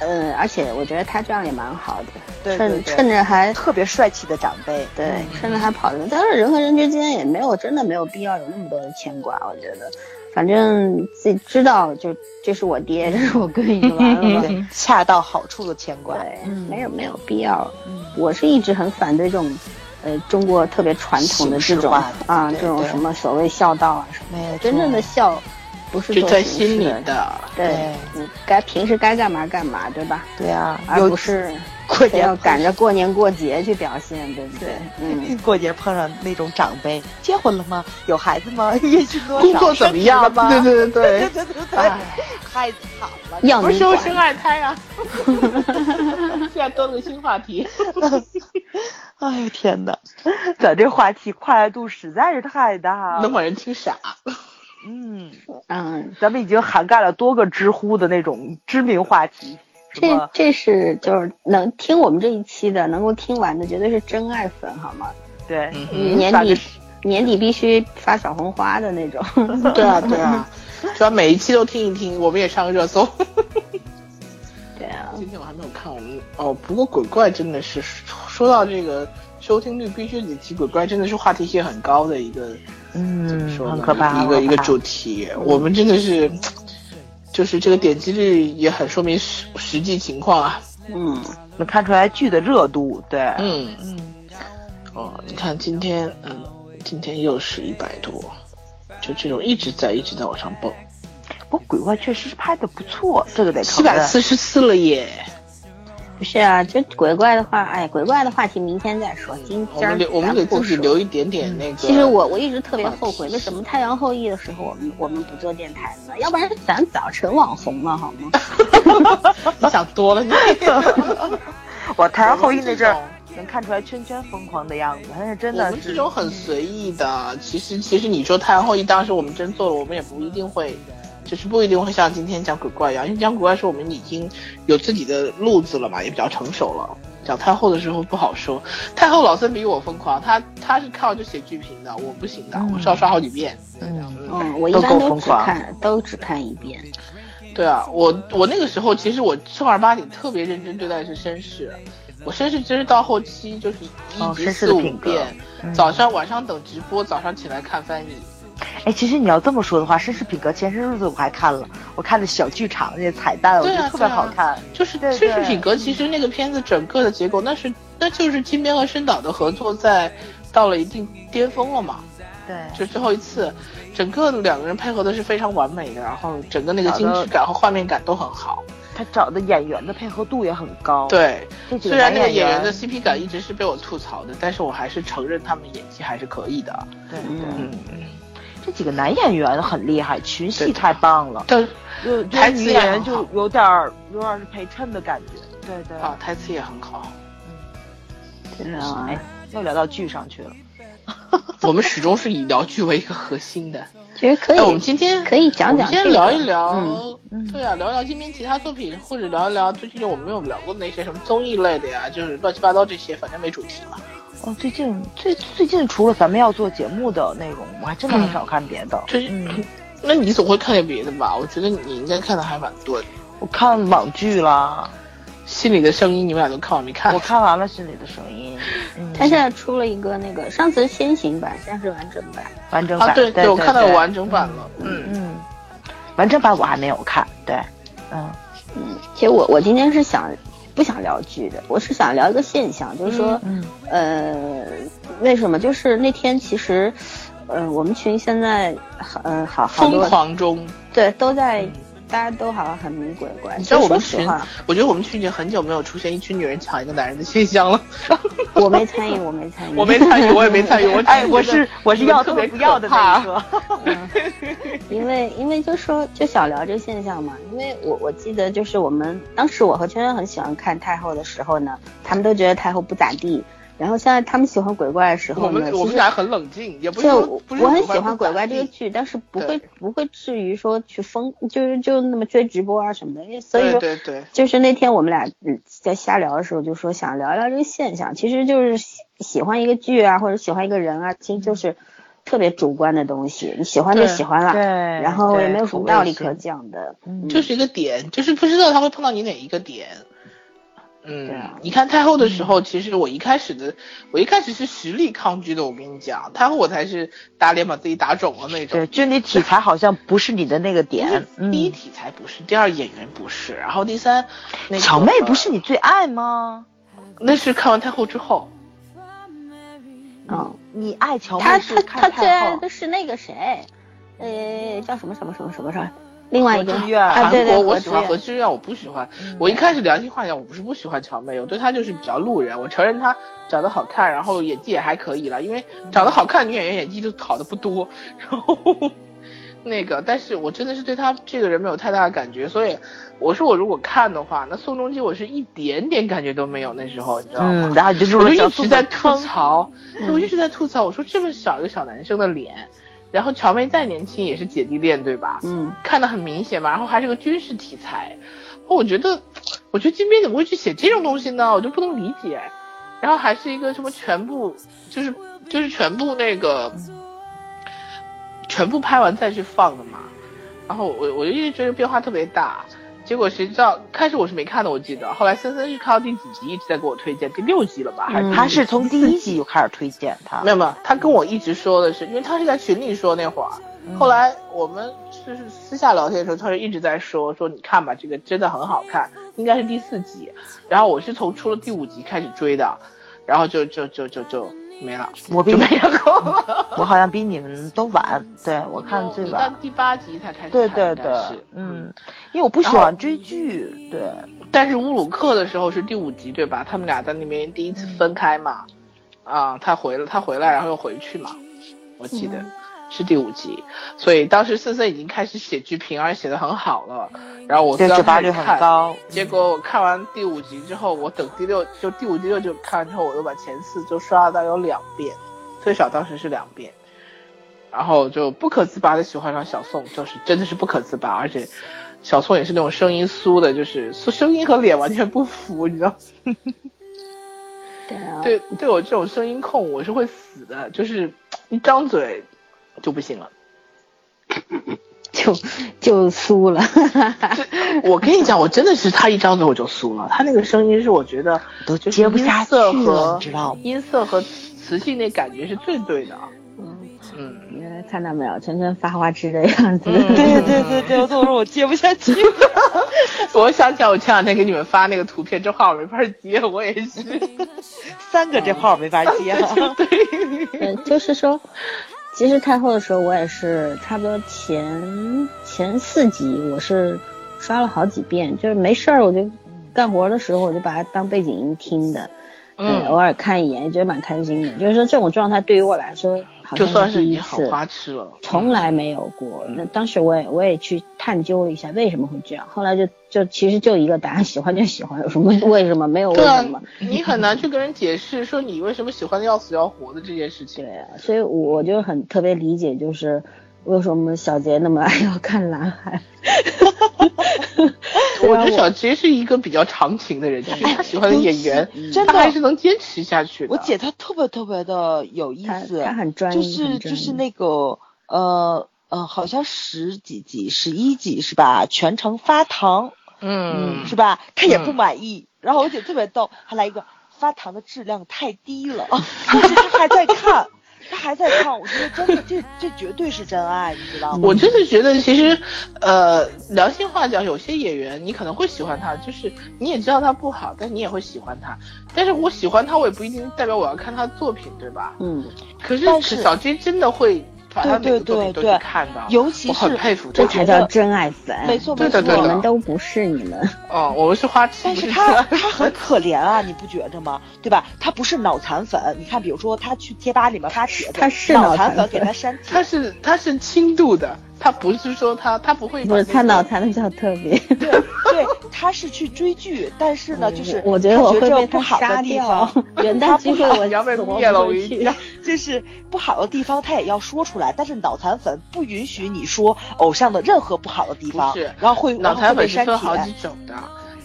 呃，[laughs] 而且我觉得他这样也蛮好的，趁对对对趁着还特别帅气的长辈，对，嗯趁着还跑着，但是人和人之间也没有真的没有必要有那么多的牵挂，我觉得。反正自己知道，就这是我爹，这是我哥，已经完了恰到好处的牵挂。对，嗯没有没有必要。嗯我是一直很反对这种，呃，中国特别传统的这种啊，这种什么所谓孝道啊什么的，真正的孝不是是在心里的，对对，你该平时该干嘛干嘛，对吧？对啊，而不是过节要赶着过年过节去表现，对不对？嗯，过节碰上那种长辈，结婚了吗？有孩子吗？[laughs] 月薪多少？工作怎么样？升职了吗？对对对对 [laughs] 对。对对太惨了。要你什么时候生。二胎啊？[laughs] 现在多了个新话题。哎呦天哪，咱这话题跨度实在是太大了。能把人听傻。嗯，嗯，咱们已经涵盖了多个知乎的那种知名话题。这？这是就是能听我们这一期的，能够听完的，绝对是真爱粉，好吗？对，嗯年底年底必须发小红花的那种。[laughs] 对啊对啊，主要每一期都听一听，我们也上热搜。[laughs] 对啊，今天我还没有看我们哦，不过鬼怪真的是说到这个收听率，必须得提鬼怪，真的是话题性很高的一个，怎么嗯，说呢？很可怕，一个一个主主题，我们真的是，就是这个点击率也很说明实实际情况啊。嗯，能看出来剧的热度。对，嗯，嗯，哦，你看今天，嗯，今天又是一百多，就这种一直在一直在往上蹦，不过鬼怪确实是拍的不错，这个得七承认。百四十四了耶！不是啊，这鬼怪的话，哎，鬼怪的话题明天再说，今天儿我们我们给自己留一点点那个。其实我我一直特别后悔，为什么太阳后裔的时候我们我们不做电台呢？要不然咱早成网红了好吗？[laughs] 你想多了，你 [laughs] 我太阳后裔那阵儿能看出来圈圈疯狂的样子，但是真的是们这种很随意的，其实其实你说太阳后裔，当时我们真做了，我们也不一定会，就是不一定会像今天讲鬼怪一样，因为讲鬼怪是我们已经有自己的路子了嘛，也比较成熟了。讲太后的时候不好说，太后老孙比我疯狂，他他是看完就写剧评的，我不行的，我是要刷好几遍。嗯，嗯，我一都般都只够疯狂看都只看一遍。对啊，我我那个时候其实我正儿八经特别认真对待的是绅士，我绅士真是到后期就是一哦绅士集四五遍，嗯早上晚上等直播，早上起来看翻译。哎，其实你要这么说的话，《绅士品格》前些日子我还看了，我看的小剧场那些彩蛋，我觉得特别好看。就是《绅士品格》，其实那个片子整个的结构，那是那就是金边和深岛的合作在到了一定巅峰了嘛，对，就最后一次，整个两个人配合的是非常完美的，然后整个那个精致感和画面感都很好。他找的演员的配合度也很高。，对，虽然那个演演员的 CP 感一直是被我吐槽的，但是我还是承认他们演技还是可以的。对嗯嗯，这几个男演员很厉害，群戏太棒了。但就台词也就女演员就有点儿有点儿是陪衬的感觉。对对啊，台词也很好。嗯，真的啊哎，又聊到剧上去了。[laughs] 我们始终是以聊剧为一个核心的。其实可以，哎，我们今天可以讲讲先聊一聊，嗯嗯对啊，聊聊今天其他作品，或者聊一聊最近我们没有聊过的那些什么综艺类的呀，就是乱七八糟这些，反正没主题嘛。哦，最近最最近除了咱们要做节目的内容，我还真的很少看别的。最近，嗯，那你总会看点别的吧？我觉得你应该看的还蛮多的。我看网剧啦，心里的声音，你们俩都看完没看？我看完了《心里的声音》。嗯，[laughs] 他现在出了一个那个，上次是先行版，现在是完整版。啊，完整版。对对，我看到有完整版了。嗯，嗯，完整版我还没有看。对，嗯嗯，其实我我今天是想不想聊剧的，我是想聊一个现象，就是说，嗯呃，为什么？就是那天其实，呃，我们群现在呃好好疯多狂中，对都在，大家都好像很迷鬼怪。你知道我们群我觉得我们群已经很久没有出现一群女人抢一个男人的现象了。我没参与，我没参与，我没参与，我也没参与。我哎，我是我是要特别不要的那个。因为因为就说就小聊这个现象嘛，因为我我记得就是我们当时我和圈圈很喜欢看太后的时候呢，他们都觉得太后不咋地。然后现在他们喜欢鬼怪的时候我们我们俩很冷静，也不是就不是我很喜欢鬼怪这个剧，但是不会不会至于说去疯，就是就那么追直播啊什么的。因为所以说，对对，就是那天我们俩在瞎聊的时候，就说想聊一聊这个现象，其实就是喜喜欢一个剧啊，或者喜欢一个人啊，其实就是特别主观的东西，你喜欢就喜欢了，对，然后也没有什么道理可讲的，就是一个点，就是不知道他会碰到你哪一个点。嗯，你看太后的时候，其实我一开始的，我一开始是实力抗拒的。我跟你讲，太后我才是打脸把自己打肿了那种。对，就你体裁好像不是你的那个点。第一题材不是，第二演员不是，然后第三，小妹不是你最爱吗？那是看完太后之后。嗯，你爱乔妹他他他最爱的是那个谁，呃，叫什么什么什么什么什么。另外一个韩国，我喜欢何志远，我不喜欢。我一开始良心话讲，我不是不喜欢乔妹，我对她就是比较路人。我承认她长得好看，然后演技也还可以了，因为长得好看女演员演技就好的不多。然后 [laughs] 那个，但是我真的是对她这个人没有太大的感觉，所以我说我如果看的话，那宋仲基我是一点点感觉都没有。那时候你知道吗？嗯，然后就我就一直在吐槽，我一直在吐槽，我说这么小一个小男生的脸。然后乔妹再年轻也是姐弟恋，对吧？嗯，看得很明显嘛。然后还是个军事题材，我觉得，我觉得金边怎么会去写这种东西呢？我就不能理解。然后还是一个什么全部，就是就是全部那个，全部拍完再去放的嘛。然后我我就一直觉得变化特别大。结果谁知道？开始我是没看的，我记得。后来森森是看到第几集一直在给我推荐，第六集了吧？还是他是从第一集就开始推荐他？没有没有，他跟我一直说的是，因为他是在群里说那会儿。后来我们就是私下聊天的时候，他就一直在说说你看吧，这个真的很好看，应该是第四集。然后我是从出了第五集开始追的，然后就就就就就。没了，我比没有。[laughs] 我好像比你们都晚，对我看最晚，第八集才开始。对对对，嗯，因为我不喜欢追剧，对。但是乌鲁克的时候是第五集，对吧？他们俩在那边第一次分开嘛，啊，他回了，他回来，然后又回去嘛，我记得。是第五集，所以当时森森已经开始写剧评，而且写的很好了。然后我刚开始看，结果我看完第五集之后，我等第六，就第五第六就看完之后，我又把前四就刷了大概有两遍，最少当时是两遍。然后就不可自拔的喜欢上小宋，就是真的是不可自拔，而且小宋也是那种声音酥的，就是 [laughs] 声音和脸完全不符，你知道？[laughs] 对啊。对，对我这种声音控，我是会死的，就是一张嘴。就不行了，[laughs] 就就酥了。[laughs] 我跟你讲，我真的是他一张嘴我就酥了。他那个声音是我觉得都接不下去了，知道吗？音色和磁性那感觉是最对的。嗯嗯，看到没有，晨晨发花痴的样子。对对对对，我都说我接不下去。[laughs] 我想起来，我前两天给你们发那个图片，这话我没法接，我也是。三个这号没法接。对，就是说。其实太后的时候，我也是差不多前前四集，我是刷了好几遍，就是没事儿我就干活的时候我就把它当背景音听的，嗯，偶尔看一眼也觉得蛮开心的。就是说这种状态对于我来说。就算是你好花痴了，从来没有过。那当时我也我也去探究了一下为什么会这样，后来就就其实就一个答案，喜欢就喜欢，有什么为什么没有为什么？你很难去跟人解释说你为什么喜欢的要死要活的这件事情。对啊，所以我就很特别理解，就是为什么小杰那么爱要看蓝海。[laughs] 我觉得小杰是一个比较长情的人，就是他喜欢的演员，[laughs] 真的还是能坚持下去的。我姐她特别特别的有意思，她很专一，就是就是那个呃呃，好像十几集、十一集是吧？全程发糖，嗯，是吧？她也不满意，然后我姐特别逗，还来一个发糖的质量太低了，[laughs] 就是她还在看。他还在唱，我觉得真的，这这绝对是真爱，你知道吗？我真的觉得，其实，呃，良心话讲，有些演员你可能会喜欢他，就是你也知道他不好，但你也会喜欢他。但是我喜欢他，我也不一定代表我要看他的作品，对吧？嗯。可是小金真的会对对对看到，尤其是我很佩服，这才叫真爱粉。没错没错，我们都不是你们。哦，我们是花痴。但是他他很可怜啊，你不觉着吗？对吧？他不是脑残粉，你看，比如说他去贴吧里面发帖子，他是脑残粉，给他删帖。他是他是轻度的。他不是说他他不会，不是他脑残的比较特别。对对，他是去追剧，但是呢，就是我觉得我会被不好的地方，元旦聚会我要被灭了，[laughs] 就是不好的地方他也要说出来，但是脑残粉不允许你说偶像的任何不好的地方，然后会脑残粉是分好几种的，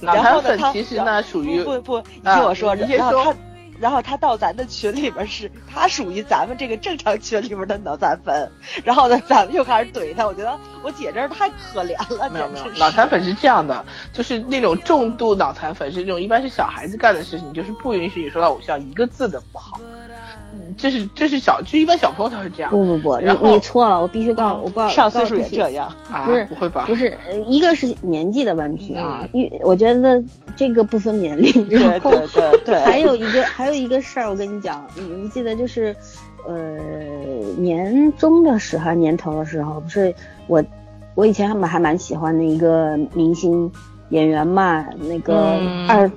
脑残粉其实呢属于不不，你听我说，然后他。然后他到咱的群里边是，他属于咱们这个正常群里边的脑残粉。[laughs] 然后呢，咱们又开始怼他。我觉得我姐这太可怜了。没有没有，脑残粉是这样的，就是那种重度脑残粉是那种一般是小孩子干的事情，就是不允许你说到偶像一个字的不好。这是这是小，就一般小朋友才是这样。不不不，你你错了，我必须告诉我告上岁数也这样不是不会吧？不是，一个是年纪的问题啊，一我觉得这个不分年龄。对对对对。还有一个还有一个事儿，我跟你讲，你们记得就是，呃，年终的时候年头的时候，不是我我以前还蛮还蛮喜欢的一个明星。演员嘛，那个二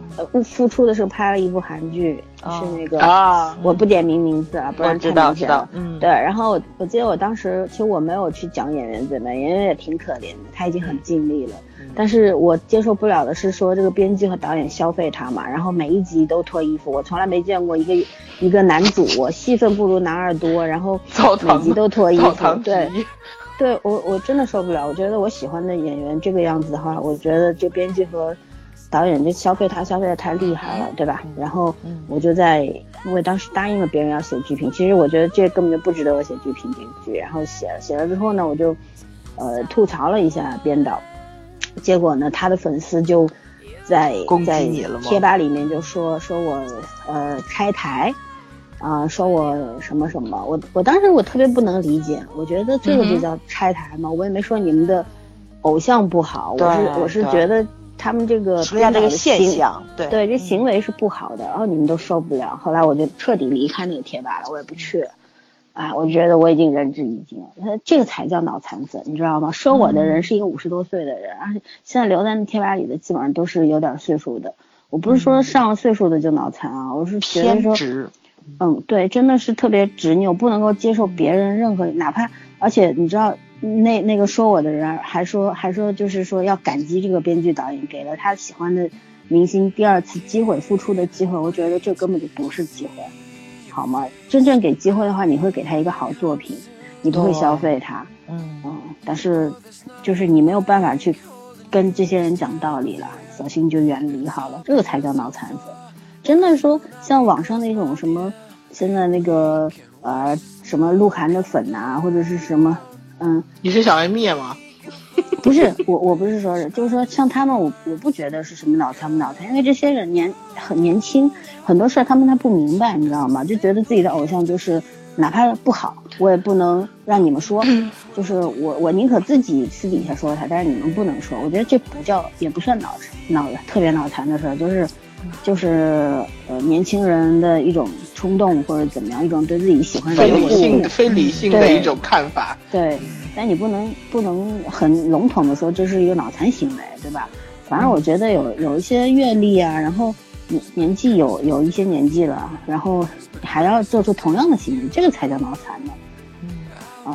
复出的时候拍了一部韩剧，是那个啊，我不点名名字啊，不然太明显了。嗯，对。然后我记得我当时其实我没有去讲演员怎么，演员也挺可怜的，他已经很尽力了。但是我接受不了的是说这个编剧和导演消费他嘛，然后每一集都脱衣服，我从来没见过一个一个男主戏份不如男二多，然后每集都脱衣服，对。对我我真的受不了，我觉得我喜欢的演员这个样子的话，我觉得这编剧和导演就消费他消费的太厉害了，对吧？然后我就在，因为当时答应了别人要写剧评，其实我觉得这根本就不值得我写剧评这个剧，然后写了写了之后呢，我就呃吐槽了一下编导，结果呢，他的粉丝就在在贴吧里面就说说我呃拆台。啊，说我什么什么，我我当时我特别不能理解，我觉得这个就叫拆台嘛，我也没说你们的偶像不好，我是我是觉得他们这个出现这个现象，对对，这行为是不好的，然后你们都受不了，后来我就彻底离开那个贴吧了，我也不去了，啊，我觉得我已经仁至义尽了，这个才叫脑残粉，你知道吗？说我的人是一个五十多岁的人，而且现在留在那贴吧里的基本上都是有点岁数的，我不是说上了岁数的就脑残啊，我是觉得说。嗯，对，真的是特别执拗，不能够接受别人任何，哪怕，而且你知道，那那个说我的人还说还说，就是说要感激这个编剧导演给了他喜欢的明星第二次机会，复出的机会。我觉得这根本就不是机会，好吗？真正给机会的话，你会给他一个好作品，你不会消费他。嗯嗯，但是就是你没有办法去跟这些人讲道理了，索性就远离好了，这个才叫脑残粉。真的说像网上那种什么，现在那个呃什么鹿晗的粉呐，或者是什么，嗯，你是想来灭吗？[laughs] 不是，我我不是说是，就是说像他们，我我不觉得是什么脑残不脑残，因为这些人年很年轻，很多事儿他们他不明白，你知道吗？就觉得自己的偶像就是哪怕不好，我也不能让你们说，就是我我宁可自己私底下说他，但是你们不能说。我觉得这不叫也不算脑残，脑特别脑残的事儿，就是。就是呃年轻人的一种冲动或者怎么样一种对自己喜欢的非理性非理性的一种看法。对，但你不能不能很笼统的说这是一个脑残行为，对吧？反正我觉得有有一些阅历啊，然后年年纪有有一些年纪了，然后还要做出同样的行为，这个才叫脑残呢。嗯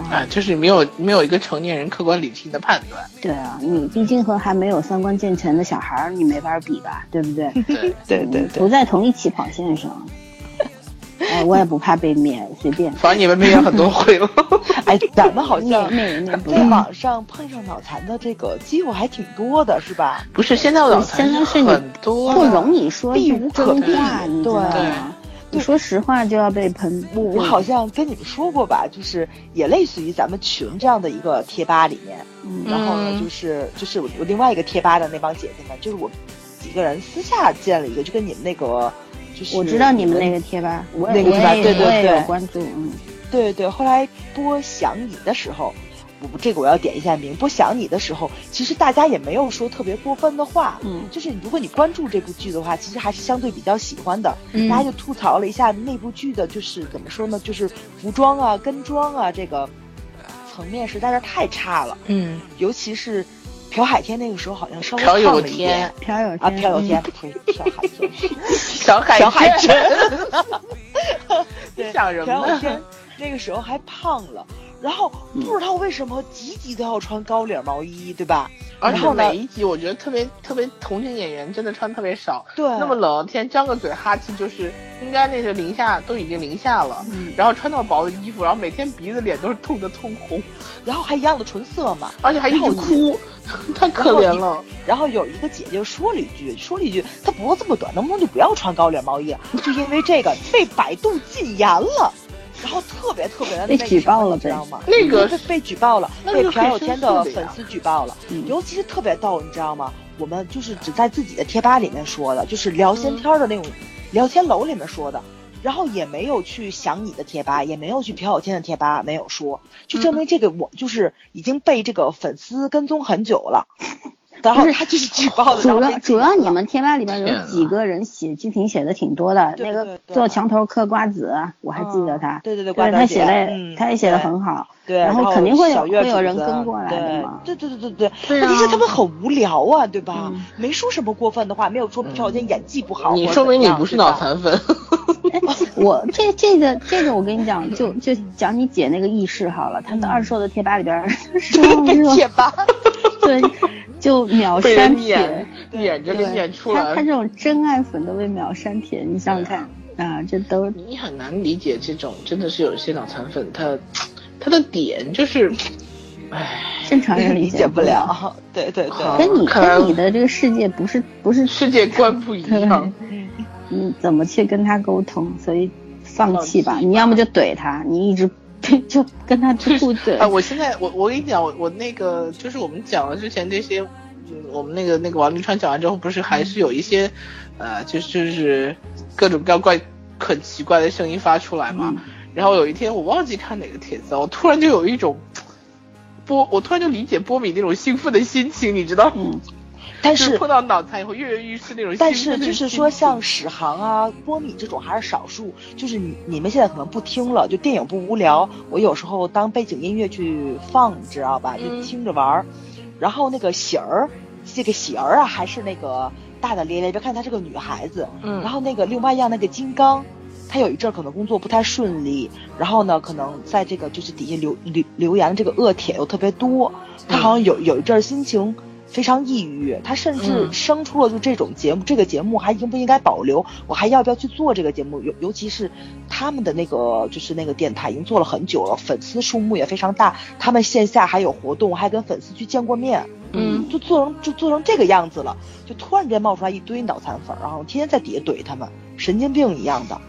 啊，就是没有没有一个成年人客观理性的判断。对啊，你毕竟和还没有三观健全的小孩儿，你没法比吧，对不对？对对对，不在同一起跑线上。哎，我也不怕被灭，随便。反正你们灭很多回了。[laughs] 哎，咱们好像灭灭在网上碰上脑残的这个机会还挺多的，是吧？不是，现在脑残现在是很多，不容易说避无可避，你知道吗？你说实话就要被喷。我我好像跟你们说过吧，就是也类似于咱们群这样的一个贴吧里面，然后呢，就是就是我另外一个贴吧的那帮姐姐们，就是我几个人私下建了一个，就跟你们那个，就是我知道你们那个贴吧，我那个贴吧，对对对，关注，嗯，对对。后来播想你的时候。我这个我要点一下名。播想你的时候，其实大家也没有说特别过分的话。嗯，就是如果你关注这部剧的话，其实还是相对比较喜欢的。嗯，大家就吐槽了一下那部剧的，就是怎么说呢？就是服装啊、跟妆啊，这个层面实在是太差了。嗯，尤其是朴海天那个时候好像稍微朴有胖了一点。天，朴有啊，朴有天，呸，朴海天，[laughs] 小海朴海珍珍，[laughs] 对，想什么朴有天那个时候还胖了。然后不知道为什么集集都要穿高领毛衣，对吧？而且每一集我觉得特别特别同情演员真的穿特别少，对，那么冷的天张个嘴哈气就是应该那是零下都已经零下了，嗯然后穿那么薄的衣服，然后每天鼻子脸都是痛的通红，然后还一样的纯色嘛，而且还一直哭，太可怜了。然后有一个姐姐说了一句，说了一句，她脖子这么短，能不能就不要穿高领毛衣啊？就因为这个被百度禁言了。然后特别特别的被举报了你知道吗？那个被被举报了，被朴有天的粉丝举报了，嗯尤其是特别逗，你知道吗？我们就是只在自己的贴吧里面说的，就是聊天天的那种聊天楼里面说的，然后也没有去想你的贴吧，也没有去朴有天的贴吧，没有说，就证明这个我就是已经被这个粉丝跟踪很久了。他就是举报的，主要主要你们贴吧里边有几个人写剧情写的挺多的，那个做墙头嗑瓜子，我还记得他，对对对，对他瓜子姐写的嗯他也写的很好，对，然后后肯定会有会有人跟过来的嘛对对对对对对问题是啊他们很无聊啊，对吧？嗯没说什么过分的话，没有说朴有天演技不好，你说明你不是脑残粉，[laughs] 我这这个这个我跟你讲，就就讲你姐那个轶事好了，她的二硕的贴吧里边儿说被说贴吧，[laughs] 对，就秒删帖人撵，撵着给对，撵出来他他。这种真爱粉都被秒删帖，你想想看啊，这都你很难理解这种，真的是有一些脑残粉，他他的点就是，唉，正常人理解解不了。对 [laughs] 对对，跟你跟你的这个世界不是不是世界观不一样。你怎么去跟他沟通？所以放弃吧，放弃吧你要么就怼他，你一直就跟他互怼。啊，我现在我我跟你讲，我我那个就是我们讲了之前这些，嗯，我们那个那个王沥川讲完之后，不是还是有一些，呃，就是就是各种各样怪很奇怪的声音发出来嘛。嗯然后有一天我忘记看哪个帖子了，我突然就有一种波，我突然就理解波米那种兴奋的心情，你知道吗？嗯，但是碰到脑残以后跃跃欲试那种但。是就是说，像史航啊、波米这种还是少数。就是你你们现在可能不听了，就电影不无聊，我有时候当背景音乐去放，你知道吧？就嗯听着玩儿。然后那个喜儿，这个喜儿啊，还是那个大大咧咧，别看她是个女孩子。嗯然后那个另外一样那个金刚，他有一阵儿可能工作不太顺利，然后呢，可能在这个就是底下留留留言的这个恶帖又特别多，他好像有有一阵儿心情非常抑郁，他甚至嗯生出了就这种节目，这个节目还应不应该保留？我还要不要去做这个节目？尤尤其是他们的那个就是那个电台已经做了很久了，粉丝数目也非常大，他们线下还有活动，还跟粉丝去见过面。嗯就做成就做成这个样子了，就突然间冒出来一堆脑残粉儿，然后天天在底下怼他们，神经病一样的。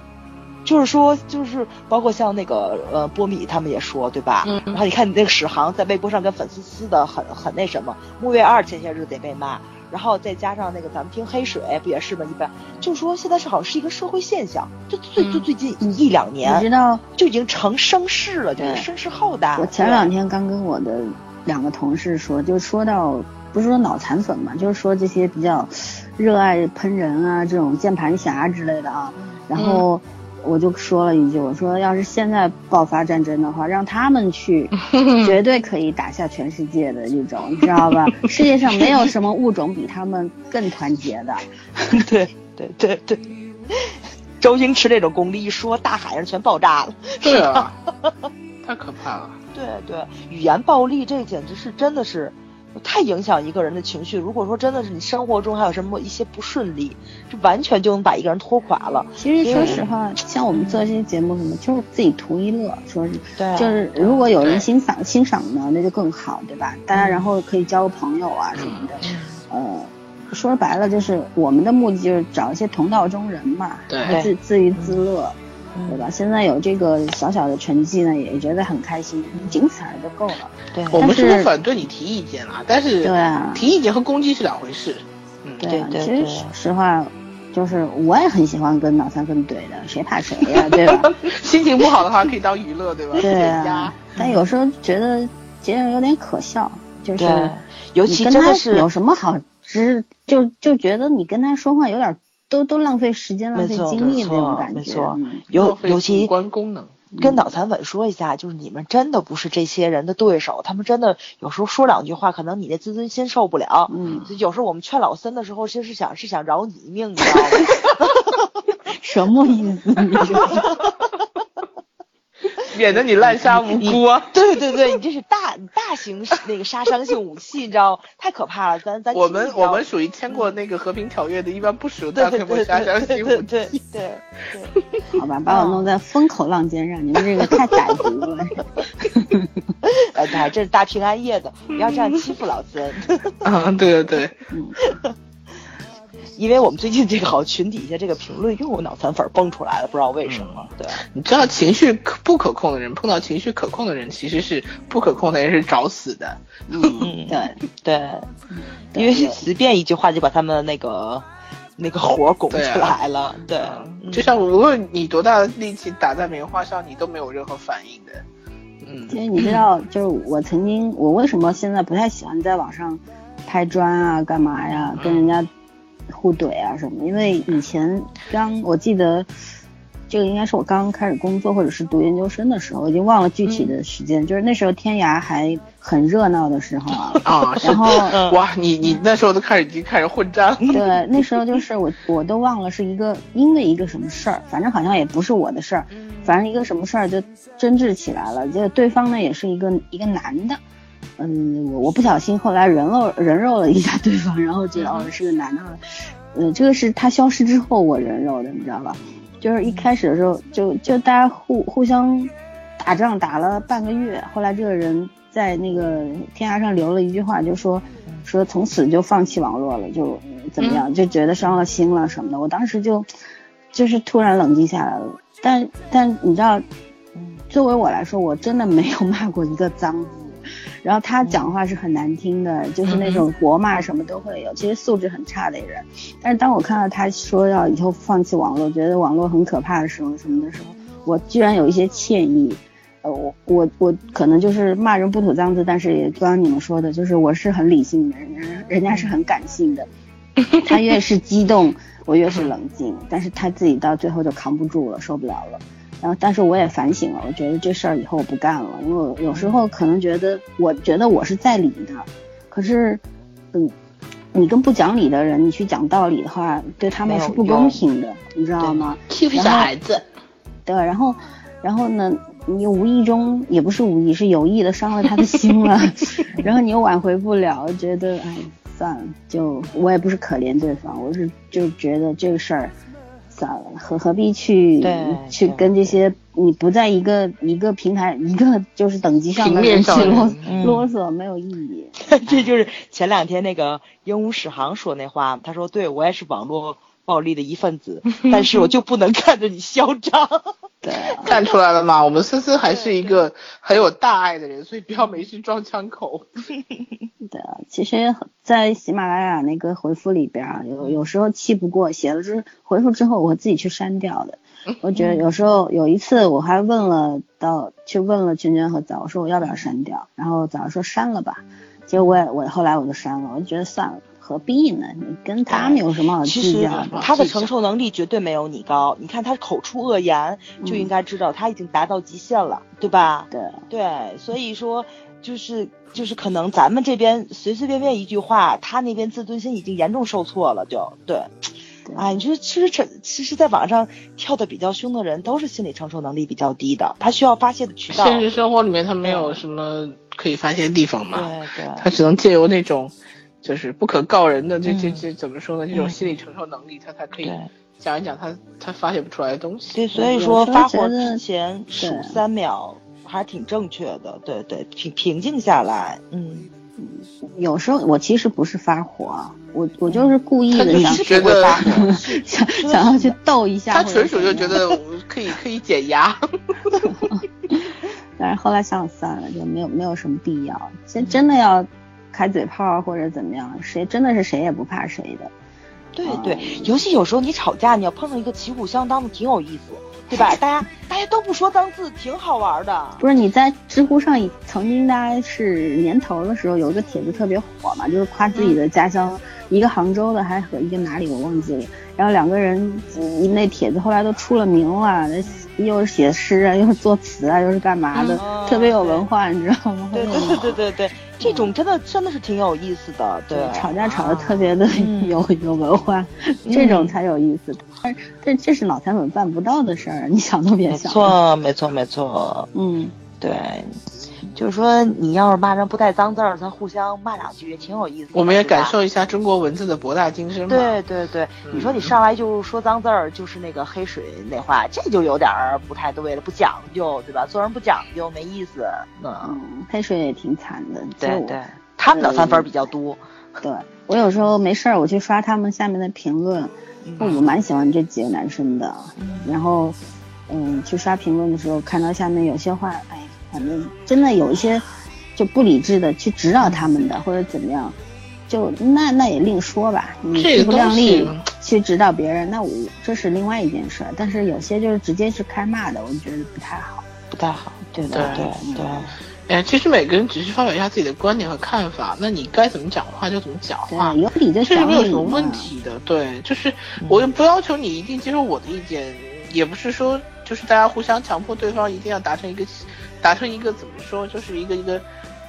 就是说，就是包括像那个呃波米他们也说，对吧？嗯然后你看你那个史航在微博上跟粉丝撕的很很那什么，木月二前些日子也被骂，然后再加上那个咱们听黑水不也是吗？一般就是说现在是好像是一个社会现象，就最就嗯最近一两年你年知道，就已经成声势了，就是声势浩大。我前两天刚跟我的两个同事说，就说到不是说脑残粉嘛，就是说这些比较热爱喷人啊，这种键盘侠之类的啊，然后。我就说了一句，我说要是现在爆发战争的话，让他们去，[laughs] 绝对可以打下全世界的这种，你知道吧？[laughs] 世界上没有什么物种比他们更团结的。[laughs] 对对对对，周星驰这种功力一说，大海上全爆炸了。对啊，太可怕了。对对，语言暴力这简直是真的是太影响一个人的情绪。如果说真的是你生活中还有什么一些不顺利，就完全就能把一个人拖垮了。其实说实话，像我们做这些节目什么，就是自己图一乐，说是对啊就是如果有人欣赏欣赏呢，那就更好，对吧？大家然后可以交个朋友啊什么的。呃，说白了就是我们的目的就是找一些同道中人嘛，对自自娱自乐，嗯对吧？现在有这个小小的成绩呢，也觉得很开心，仅此而就够了。对我们是反对你提意见啊，但是对啊提意见和攻击是两回事。嗯，对啊，对对对其实实话，就是我也很喜欢跟脑残粉怼的，[laughs] 谁怕谁呀、对吧？[laughs] 心情不好的话可以当娱乐，对吧？对啊。，但有时候觉得这样有点可笑，就是，尤其你跟他真的是有什么好，知就就觉得你跟他说话有点都都浪费时间、浪费精力那种感觉。没错尤尤其关功能。跟脑残粉说一下，就是你们真的不是这些人的对手，他们真的有时候说两句话，可能你的自尊心受不了。嗯，有时候我们劝老森的时候，其实是想是想饶你一命，你知道吗？[laughs] 什么意思？你 [laughs] 这免得你滥杀无辜啊！对对对，你这是大大型 [laughs] 那个杀伤性武器，你知道太可怕了。咱咱我们我们属于签过那个和平条约的，一般不使用大规模杀伤性武器。对对对，好吧，把我弄在风口浪尖上，你们这个太歹毒了。[laughs] 哎，这是大平安夜的，不要这样欺负老孙。[laughs] 啊，对对对，嗯。因为我们最近这个好群底下这个评论又有脑残粉蹦出来了，不知道为什么。对，你知道情绪可不可控的人碰到情绪可控的人，其实是不可控的人是找死的。[laughs] 嗯，对对，因为随便一句话就把他们那个那个火拱出来了。对，就像无论你多大的力气打在棉花上，你都没有任何反应的。嗯，其实你知道，就是我曾经，我为什么现在不太喜欢在网上拍砖啊，干嘛呀，跟人家。互怼啊什么？因为以前刚我记得，这个应该是我刚开始工作或者是读研究生的时候，我已经忘了具体的时间。就是那时候天涯还很热闹的时候啊。[laughs] 啊，然后哇，你你那时候都开始已经开始混战了。对，那时候就是我我都忘了是一个因为一个什么事儿，反正好像也不是我的事儿，反正一个什么事儿就争执起来了。就对方呢也是一个一个男的。嗯，我我不小心后来人肉人肉了一下对方，然后觉得哦是个男的，嗯，这个是他消失之后我人肉的，你知道吧？就是一开始的时候就就大家互互相打仗打了半个月，后来这个人在那个天涯上留了一句话，就说说从此就放弃网络了，就怎么样，就觉得伤了心了什么的。我当时就就是突然冷静下来了，但但你知道，作为我来说，我真的没有骂过一个脏字。然后他讲话是很难听的，就是那种国骂什么都会有，其实素质很差的人。但是当我看到他说要以后放弃网络，觉得网络很可怕的时候，什么的时候，我居然有一些歉意。呃，我我我可能就是骂人不吐脏字，但是也就像你们说的，就是我是很理性的人，人家是很感性的。[laughs] 他越是激动，我越是冷静，但是他自己到最后就扛不住了，受不了了。然后，但是我也反省了，我觉得这事儿以后我不干了，因为有时候可能觉得，我觉得我是在理的，可是，嗯，你跟不讲理的人，你去讲道理的话，对他们是不公平的，你知道吗？欺负小孩子。对，然后，然后呢，你无意中也不是无意，是有意的伤了他的心了，[laughs] 然后你又挽回不了，觉得哎，算了，就我也不是可怜对方，我是就觉得这个事儿。算了，何何必去去跟这些你不在一个一个平台一个就是等级上的人去啰啰嗦，没有意义。[laughs] 这就是前两天那个鹦鹉史航说那话，他说：“对我也是网络暴力的一份子，[laughs] 但是我就不能看着你嚣张。”对，[laughs] 看出来了吗？我们思思还是一个很有大爱的人，所以不要没事装枪口。[laughs] 对啊，其实，在喜马拉雅那个回复里边啊，有有时候气不过，写了之回复之后，我自己去删掉的。[laughs] 我觉得有时候有一次我还问了到去问了娟娟和早，我说我要不要删掉，然后早说删了吧，结果我也我后来我就删了，我就觉得算了。何必呢？你跟他们有什么好计较的？他的承受能力绝对没有你高。你看他口出恶言，就应该知道他已经达到极限了，对吧？对对，所以说就是就是可能咱们这边随随便便一句话，他那边自尊心已经严重受挫了，就对。哎，你说其实这其实，在网上跳的比较凶的人，都是心理承受能力比较低的，他需要发泄的渠道。现实生活里面他没有什么可以发泄的地方嘛？对对，他只能借由那种。就是不可告人的这这这怎么说呢？这种心理承受能力，他才可以讲一讲他他发泄不出来的东西。对，所以说发火之前数三秒还挺正确的。对对，平平静下来。嗯，有时候我其实不是发火，我我就是故意的想觉得 [laughs] 想想要去逗一下。他纯属就觉得可以可以减压。[laughs] 但是后来想想算了，就没有没有什么必要。真真的要。开嘴炮或者怎么样，谁真的是谁也不怕谁的。对对，尤其有时候你吵架，你要碰到一个旗鼓相当的，挺有意思，对吧？[laughs] 大家大家都不说脏字，挺好玩的。不是你在知乎上曾经大概是年头的时候，有一个帖子特别火嘛，就是夸自己的家乡。一个杭州的，还和一个哪里我忘记了。然后两个人，那帖子后来都出了名了，又是写诗啊，又是作词啊，又是干嘛的，特别有文化，你知道吗？对对对对对，这种真的真的是挺有意思的。对，吵架吵得特别的有 [laughs] 有文化，这种才有意思。但这这是脑残粉办不到的事儿，你想都别想。没错没错没错，嗯，对。就是说，你要是骂人不带脏字儿，咱互相骂两句也挺有意思。我们也感受一下中国文字的博大精深。对对对，你说你上来就说脏字儿，就是那个黑水那话，这就有点儿不太对了，不讲究，对吧？做人不讲究，没意思。嗯，黑水也挺惨的。对对，他们的三分比较多。对我有时候没事儿，我去刷他们下面的评论，我蛮喜欢这几个男生的。然后，嗯，去刷评论的时候，看到下面有些话，哎。反正真的有一些就不理智的去指导他们的，或者怎么样，就那那也另说吧。你自不量力去指导别人，那我这是另外一件事。但是有些就是直接是开骂的，我觉得不太好，不太好。对对对对。哎，其实每个人只是发表一下自己的观点和看法，那你该怎么讲话就怎么讲话，有理就这是没有什么问题的。对，就是我又不要求你一定接受我的意见，也不是说就是大家互相强迫对方一定要达成一个。达成一个怎么说，就是一个一个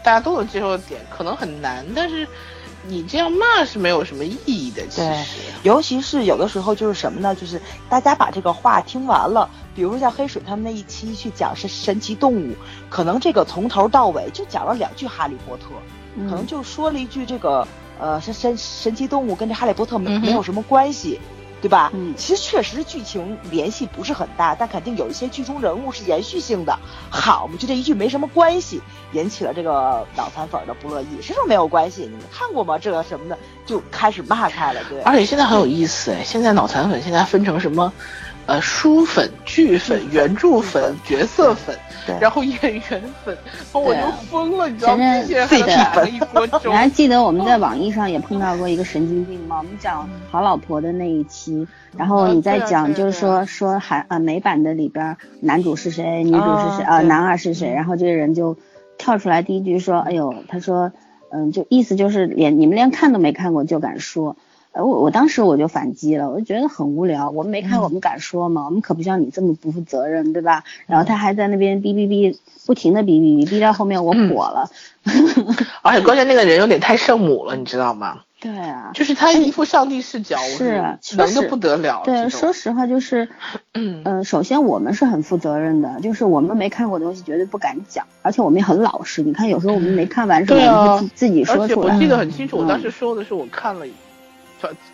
大家都能接受的点，可能很难。但是你这样骂是没有什么意义的。其实，尤其是有的时候就是什么呢？就是大家把这个话听完了，比如说像黑水他们那一期去讲是神奇动物，可能这个从头到尾就讲了两句哈利波特，可能就说了一句这个呃是神神奇动物跟这哈利波特没没有什么关系。对吧？嗯，其实确实剧情联系不是很大，但肯定有一些剧中人物是延续性的。好嘛，就这一句没什么关系，引起了这个脑残粉的不乐意。谁说没有关系？你们看过吗？这个什么的就开始骂开了。对，而且现在很有意思哎，现在脑残粉现在分成什么？呃，书粉、剧粉、原著粉、角色粉，然后演员粉，我都疯了，你知道吗？对的，你还记得我们在网易上也碰到过一个神经病吗？我们讲好老婆的那一期，然后你在讲就是说说韩呃美版的里边男主是谁，女主是谁，呃男二是谁，然后这个人就跳出来第一句说，哎呦，他说，嗯，就意思就是连你们连看都没看过就敢说。我我当时我就反击了，我就觉得很无聊。我们没看，我们敢说吗？我们可不像你这么不负责任，对吧？然后他还在那边哔哔哔，不停的哔哔哔，哔到后面我火了。[laughs] 而且关键那个人有点太圣母了，你知道吗？对啊，就是他一副上帝视角，是能的不得了。对，说实话就是，嗯首先我们是很负责任的，就是我们没看过东西绝对不敢讲，而且我们也很老实。你看有时候我们没看完什么，自自己说出来。我记得很清楚，我当时说的是我看了。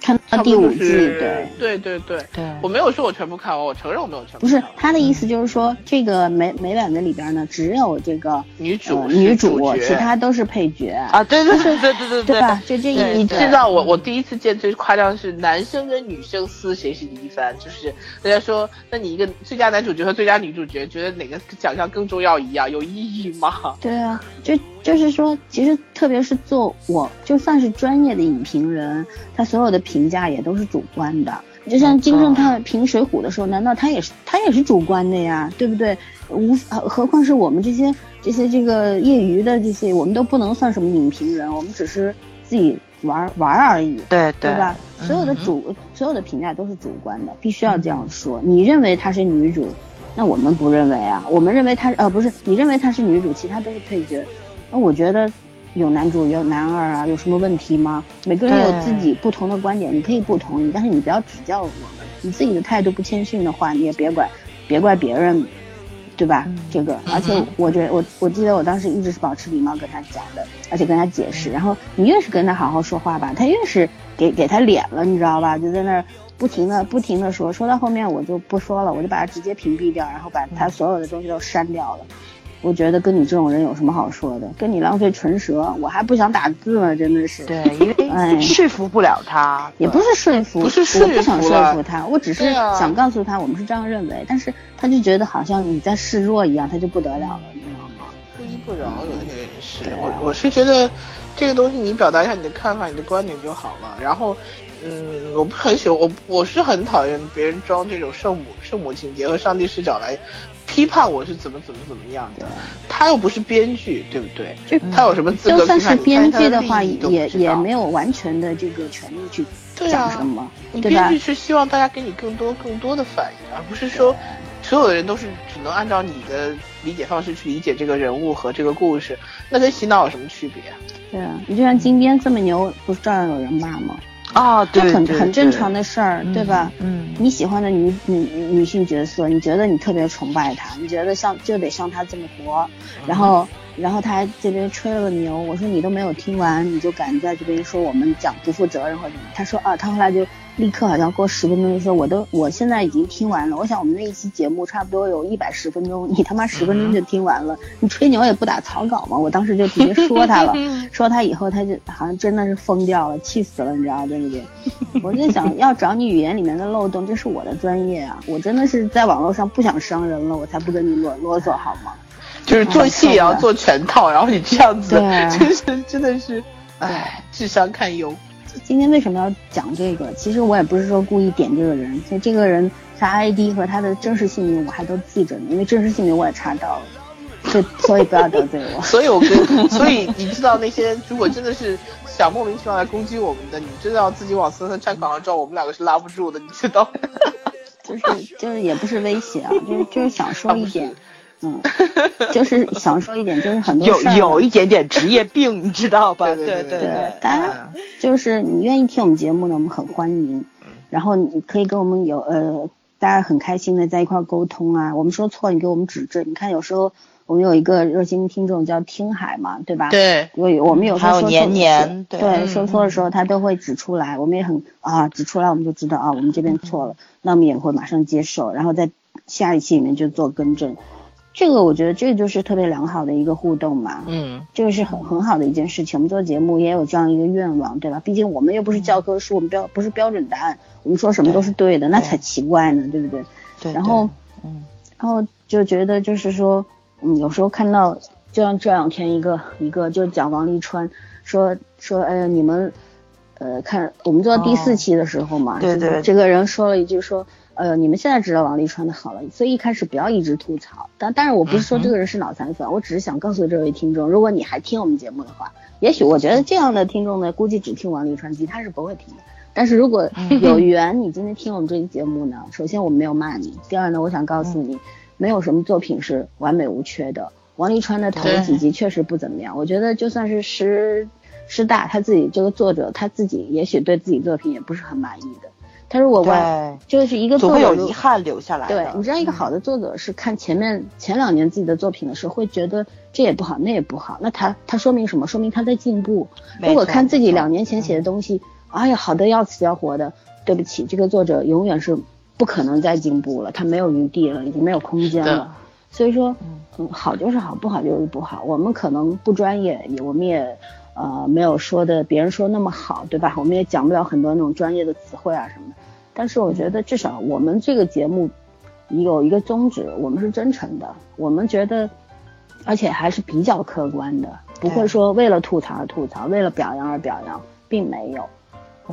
看到第五季，对对对对对，我没有说我全部看完，我承认我没有全部。不是他的意思，就是说这个美美版的里边呢，只有这个女主女主，其他都是配角啊。对对对对对对 [laughs] 对吧？就这一，你知道我我第一次见最夸张的是男生跟女生撕谁是第一番，就是大家说，那你一个最佳男主角和最佳女主角，觉得哪个奖项更重要一样，有意义吗？对啊，就。就是说，其实特别是做我就算是专业的影评人，他所有的评价也都是主观的。就像金正他评《水浒》的时候，难道他也是他也是主观的呀？对不对？无何况是我们这些这些这个业余的这些，我们都不能算什么影评人，我们只是自己玩玩而已。对对吧？所有的主所有的评价都是主观的，必须要这样说。你认为她是女主，那我们不认为啊。我们认为她呃不是，你认为她是女主，其他都是配角。那我觉得有男主有男二啊，有什么问题吗？每个人有自己不同的观点，你可以不同意，但是你不要指教我们。你自己的态度不谦逊的话，你也别怪，别怪别人，对吧？这个，而且我觉得我我记得我当时一直是保持礼貌跟他讲的，而且跟他解释。然后你越是跟他好好说话吧，他越是给给他脸了，你知道吧？就在那儿不停的不停的说，说到后面我就不说了，我就把他直接屏蔽掉，然后把他所有的东西都删掉了。我觉得跟你这种人有什么好说的？跟你浪费唇舌，我还不想打字呢，真的是。对，因为 [laughs] 说服不了他，也不是说服，不是说服我不想说服他，我只是想告诉他我们是这样认为，但是他就觉得好像你在示弱一样，他就不得了了，你知道吗？不依不饶，有些人是。我我是觉得这个东西你表达一下你的看法、你的观点就好了，然后。嗯，我不很喜欢，我我是很讨厌别人装这种圣母圣母情节和上帝视角来批判我是怎么怎么怎么样的。他又不是编剧，对不对？他有什么资格就算是编剧的话，也也没有完全的这个权利去讲什么。你编剧是希望大家给你更多更多的反应，而不是说所有的人都是只能按照你的理解方式去理解这个人物和这个故事，那跟洗脑有什么区别？对啊，你就像金边这么牛，不是照样有人骂吗？啊，这很很正常的事儿，对吧？嗯，你喜欢的女女女性角色，你觉得你特别崇拜她，你觉得像就得像她这么活，然后然后她还这边吹了个牛，我说你都没有听完，你就敢在这边说我们讲不负责任或者什么？他说啊，他后来就。立刻好像过十分钟就说我都我现在已经听完了，我想我们那一期节目差不多有一百十分钟，你他妈十分钟就听完了，你吹牛也不打草稿嘛？我当时就直接说他了，[laughs] 说他以后他就好像真的是疯掉了，气死了，你知道对不对？[laughs] 我就想要找你语言里面的漏洞，这是我的专业啊，我真的是在网络上不想伤人了，我才不跟你啰啰嗦好吗？就是做戏也要做全套，然后你这样子，[laughs] 真是真的是，唉，智商堪忧。今天为什么要讲这个？其实我也不是说故意点这个人，所以这个人他 ID 和他的真实姓名我还都记着呢，因为真实姓名我也查到了，所以所以不要得罪我。所以我跟所以你知道那些如果真的是想莫名其妙来攻击我们的，你真的要自己往森森站岗上照，我们两个是拉不住的，你知道？[laughs] 就是就是也不是威胁啊，就是就是想说一点。嗯，就是想说一点，就是很多有有一点点职业病，你知道吧？[laughs] 对对对，当然就是你愿意听我们节目呢，我们很欢迎。然后你可以跟我们有呃，大家很开心的在一块沟通啊。我们说错，你给我们指正。你看有时候我们有一个热心听众叫听海嘛，对吧？对。我我们有时候说年年对说错的时候，他都会指出来。我们也很啊，指出来我们就知道啊，我们这边错了，那我们也会马上接受，然后在下一期里面就做更正。这个我觉得这就是特别良好的一个互动嘛，嗯，这个是很很好的一件事情。我们做节目也有这样一个愿望，对吧？毕竟我们又不是教科书，我们标不是标准答案，我们说什么都是对的，那才奇怪呢，对不对？对。然后，嗯，然后就觉得就是说，嗯，有时候看到，就像这两天一个一个就讲王沥川，说说，哎呀，你们，呃，看我们做到第四期的时候嘛，对对，这个人说了一句说。呃，你们现在知道王沥川的好了，所以一开始不要一直吐槽。但但是我不是说这个人是脑残粉，我只是想告诉这位听众，如果你还听我们节目的话，也许我觉得这样的听众呢，估计只听王沥川，其他是不会听的。但是如果有缘，你今天听我们这期节目呢，首先我没有骂你，第二呢，我想告诉你，没有什么作品是完美无缺的。王沥川的头几集确实不怎么样，我觉得就算是师师大他自己这个作者他自己，也许对自己作品也不是很满意的。他如果完就是一个作者有遗憾留下来。对，你知道一个好的作者是看前面前两年自己的作品的时候，会觉得这也不好，那也不好。那他他说明什么？说明他在进步。如果看自己两年前写的东西，哎呀，好的要死要活的，对不起，这个作者永远是不可能再进步了，他没有余地了，已经没有空间了。所以说，嗯，好就是好，不好就是不好。我们可能不专业，也我们也呃没有说的别人说那么好，对吧？我们也讲不了很多那种专业的词汇啊什么的。但是我觉得至少我们这个节目有一个宗旨，我们是真诚的，我们觉得，而且还是比较客观的，不会说为了吐槽而吐槽，为了表扬而表扬，并没有。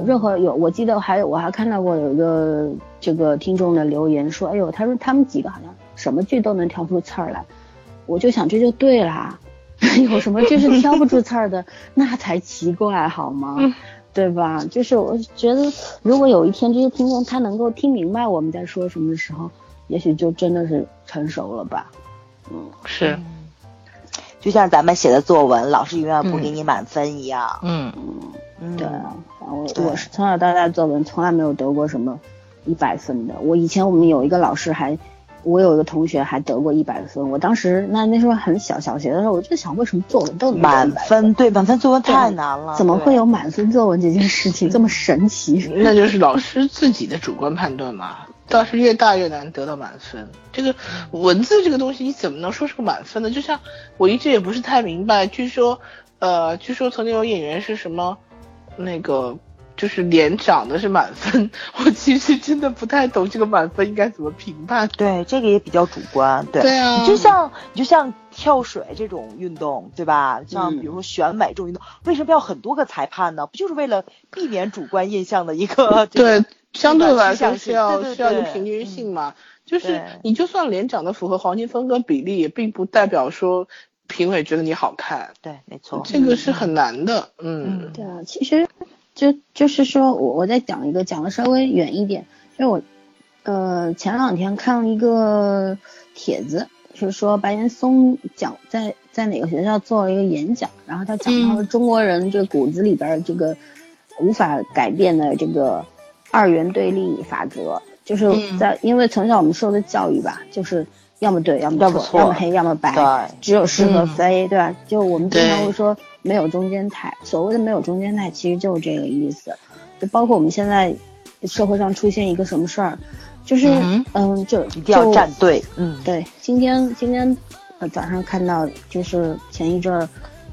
任何有，我记得还有我还看到过有一个这个听众的留言说，哎呦，他说他们几个好像什么剧都能挑出刺儿来，我就想这就对啦，[laughs] 有什么剧是挑不出刺儿的，那才奇怪好吗？对吧？就是我觉得，如果有一天这些听众他能够听明白我们在说什么的时候，也许就真的是成熟了吧。嗯，是，就像咱们写的作文，老师永远不给你满分一样。嗯嗯，对啊，我我是从小到大作文从来没有得过什么一百分的。我以前我们有一个老师还。我有一个同学还得过一百分，我当时那那时候很小，小学的时候我就想，为什么作文都能满分？对，满分作文太难了，怎么会有满分作文这件事情这么神奇？[laughs] 那就是老师自己的主观判断嘛。倒是越大越难得到满分。这个文字这个东西，你怎么能说是个满分呢？就像我一直也不是太明白，据说，呃，据说曾经有演员是什么，那个。就是脸长的是满分，我其实真的不太懂这个满分应该怎么评判。对，这个也比较主观。对，对啊，就像你就像跳水这种运动，对吧？像比如说选美这种运动，为什么要很多个裁判呢？不就是为了避免主观印象的一个？对，相对来说是要需要一个平均性嘛。就是你就算脸长得符合黄金分割比例，也并不代表说评委觉得你好看。对，没错，这个是很难的。嗯，对啊，其实就就是说我我再讲一个，讲的稍微远一点，就是我呃前两天看了一个帖子，就是说白岩松讲在在哪个学校做了一个演讲，然后他讲到了中国人这骨子里边这个无法改变的这个二元对立法则。就是在，因为从小我们受的教育吧，就是要么对，要么错，要么黑，要么白，只有是和非，对吧？就我们经常会说没有中间态，所谓的没有中间态，其实就是这个意思。就包括我们现在社会上出现一个什么事儿，就是嗯，就一定要站队，嗯，对。今天今天呃早上看到，就是前一阵儿。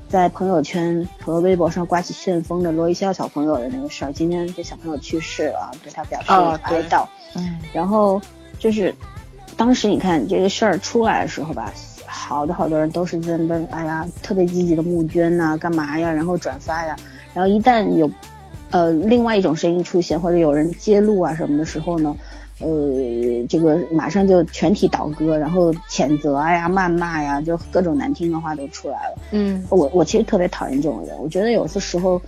在朋友圈和微博上刮起旋风的罗一笑小朋友的那个事儿，今天这小朋友去世了，对他表示哀悼。嗯，然后就是，当时你看这个事儿出来的时候吧，好多好多人都是在那，哎呀，特别积极的募捐呐，干嘛呀，然后转发呀，然后一旦有，呃，另外一种声音出现或者有人揭露啊什么的时候呢？呃，这个马上就全体倒戈，然后谴责呀、谩骂呀，就各种难听的话都出来了。嗯，我我其实特别讨厌这种人，我觉得有些时候，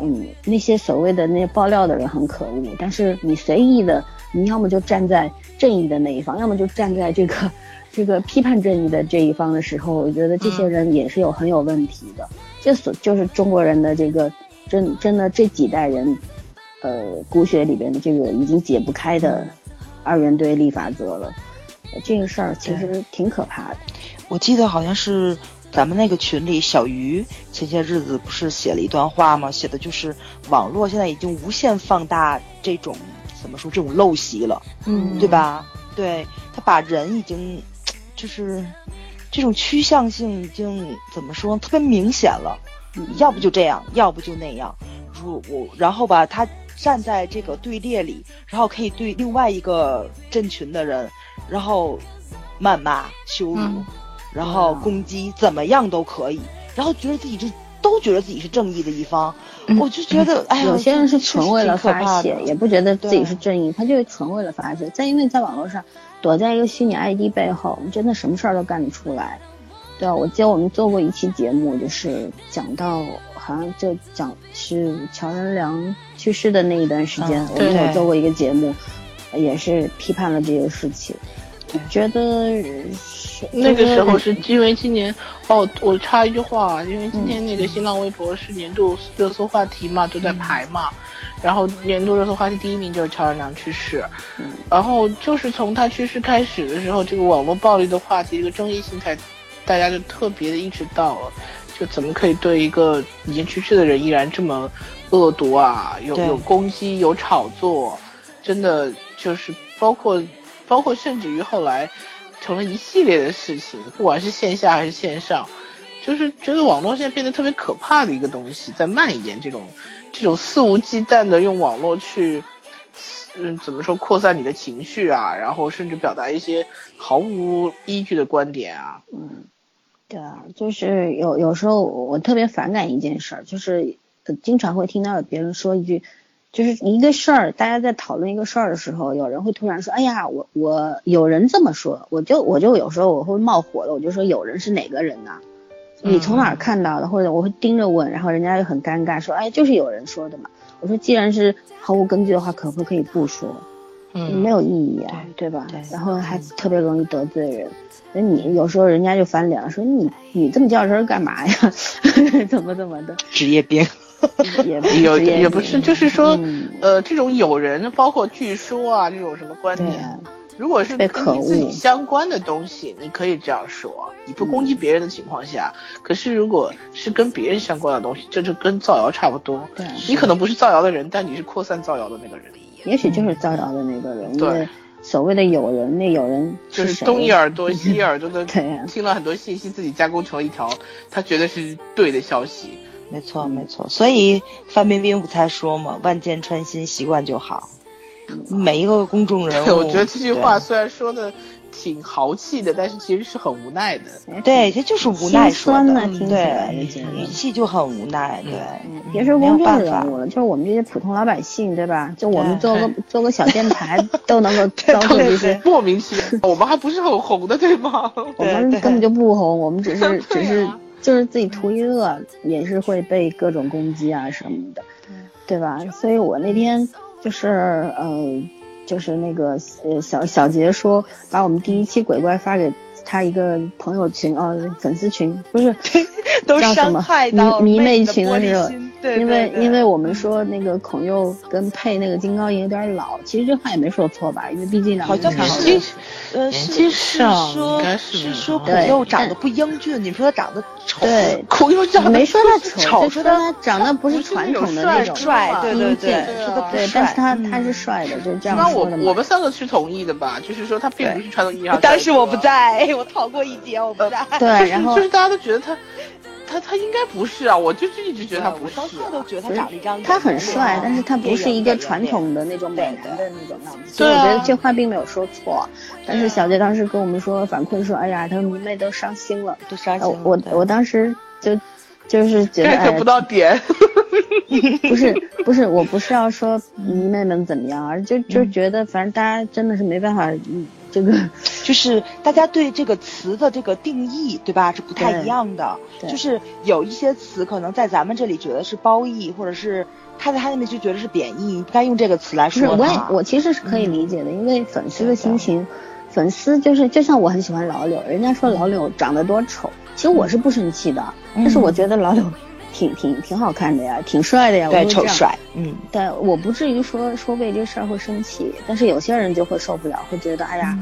嗯，那些所谓的那些爆料的人很可恶，但是你随意的，你要么就站在正义的那一方，要么就站在这个这个批判正义的这一方的时候，我觉得这些人也是有很有问题的。这所就是中国人的这个真真的这几代人，呃，骨血里边的这个已经解不开的。二元对立法则了，这个事儿其实挺可怕的。我记得好像是咱们那个群里，小鱼前些日子不是写了一段话吗？写的就是网络现在已经无限放大这种怎么说这种陋习了，嗯，对吧？对他把人已经就是这种趋向性已经怎么说特别明显了，要不就这样，要不就那样。如我然后吧，他。站在这个队列里，然后可以对另外一个阵群的人，然后谩骂、羞辱，然后攻击，怎么样都可以，然后觉得自己就都觉得自己是正义的一方。我就觉得，哎，有些人是纯为了发泄，也不觉得自己是正义，他就纯为了发泄。再因为在网络上躲在一个虚拟 ID 背后，真的什么事儿都干得出来。对啊，我记得我们做过一期节目，就是讲到好像就讲是乔任梁。去世的那一段时间，我们有做过一个节目，也是批判了这个事情。觉得那个时候是因为今年哦，我插一句话，因为今天那个新浪微博是年度热搜话题嘛，都在排嘛。然后年度热搜话题第一名就是乔任梁去世，然后就是从他去世开始的时候，这个网络暴力的话题，这个争议性才大家就特别的意识到了，就怎么可以对一个已经去世的人依然这么。恶毒啊，有有攻击，有炒作，真的就是包括包括甚至于后来成了一系列的事情，不管是线下还是线上，就是觉得网络现在变得特别可怕的一个东西，在蔓延这种这种肆无忌惮的用网络去，嗯，怎么说扩散你的情绪啊，然后甚至表达一些毫无依据的观点啊，嗯，对啊，就是有有时候我特别反感一件事儿，就是。经常会听到别人说一句，就是一个事儿，大家在讨论一个事儿的时候，有人会突然说：“哎呀，我我有人这么说。”我就我就有时候我会冒火了，我就说：“有人是哪个人呢？你从哪儿看到的？”或者我会盯着问，然后人家就很尴尬说：“哎，就是有人说的嘛。”我说：“既然是毫无根据的话，可不可以不说？嗯，没有意义啊，对吧？然后还特别容易得罪人。那你有时候人家就翻脸了，说你你这么叫人干嘛呀？[laughs] 怎么怎么的？职业病。[laughs] 也有也不是，就是说，呃，这种有人，包括据说啊，这种什么观点，如果是跟你自己相关的东西，你可以这样说，你不攻击别人的情况下。可是如果是跟别人相关的东西，这就跟造谣差不多。对，你可能不是造谣的人，但你是扩散造谣的那个人。也许就是造谣的那个人。对，所谓的友人，那友人就是东一耳朵 [laughs] 西一耳朵的，听了很多信息，自己加工成了一条他觉得是对的消息。没错，没错，所以范冰冰不才说嘛，“万箭穿心，习惯就好。”每一个公众人物，[laughs] 我觉得这句话虽然说的挺豪气的，但是其实是很无奈的。对，这就是无奈说的，听起来语气就很无奈。对，别说公众人物了，就是我们这些普通老百姓，对吧？就我们做个做个小电台都能够 [laughs] 遭受这些莫名其妙。我们还不是很红的，对吗？我们根本就不红，我们只是 [laughs] 只是就是自己图一乐，也是会被各种攻击啊什么的，对吧？所以我那天就是呃。就是那个呃小小杰说把我们第一期鬼怪发给他一个朋友群哦粉丝群不是 [laughs] 都什么迷迷妹群的时候，因为因为我们说那个孔佑跟配那个金高银有点老，其实这话也没说错吧，因为毕竟两个人差好多。呃，是是说，是说孔佑长得不英俊，你说他长得丑，对，孔佑长得没说他丑，就说他长得不是传统的那种帅，对对对，对，但是他他是帅的，就这样说的。我我们三个是同意的吧？就是说他并不是传统意义上。当时我不在，[laughs] 我逃过一劫，我不在。对，然后就是大家都觉得他。他他应该不是啊，我就是一直觉得他不是。我都觉得他长了一张。他很帅，但是他不是一个传统的那种美男的那种样子。所以我觉得这话并没有说错。但是小杰当时跟我们说反馈说，哎呀，他迷妹都伤心了，都伤心。我我当时就就是觉得 get 不到点。[laughs] 不是不是，我不是要说迷妹们怎么样，而就就觉得反正大家真的是没办法，嗯。这个就是大家对这个词的这个定义，对吧？是不太一样的。就是有一些词可能在咱们这里觉得是褒义，或者是他在他那边就觉得是贬义，不该用这个词来说。我也我其实是可以理解的，因为粉丝的心情，粉丝就是就像我很喜欢老柳，人家说老柳长得多丑，其实我是不生气的，但是我觉得老柳挺挺挺好看的呀，挺帅的呀。对，丑帅。嗯。但我不至于说说为这事儿会生气，但是有些人就会受不了，会觉得哎呀。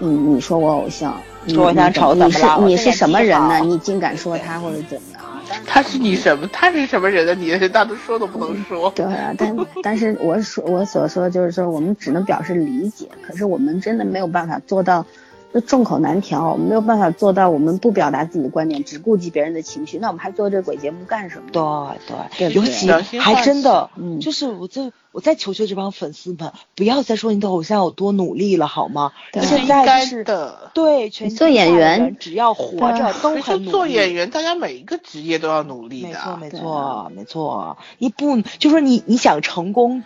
你你说我偶像，说我想丑你是你是什么人呢？你竟敢说他或者怎么样？他是你什么？他是什么人呢？你连大都说都不能说。对啊，但 [laughs] 但是我说我所说就是说，我们只能表示理解，可是我们真的没有办法做到。就众口难调，我们没有办法做到我们不表达自己的观点，只顾及别人的情绪。那我们还做这鬼节目干什么？对对，尤其还真的，嗯，就是我这我在求求这帮粉丝们，不要再说你的偶像有多努力了，好吗？现在是的，对，全做演员只要活着都很努力。做演员，大家每一个职业都要努力的。没错没错没错，你不就说你你想成功，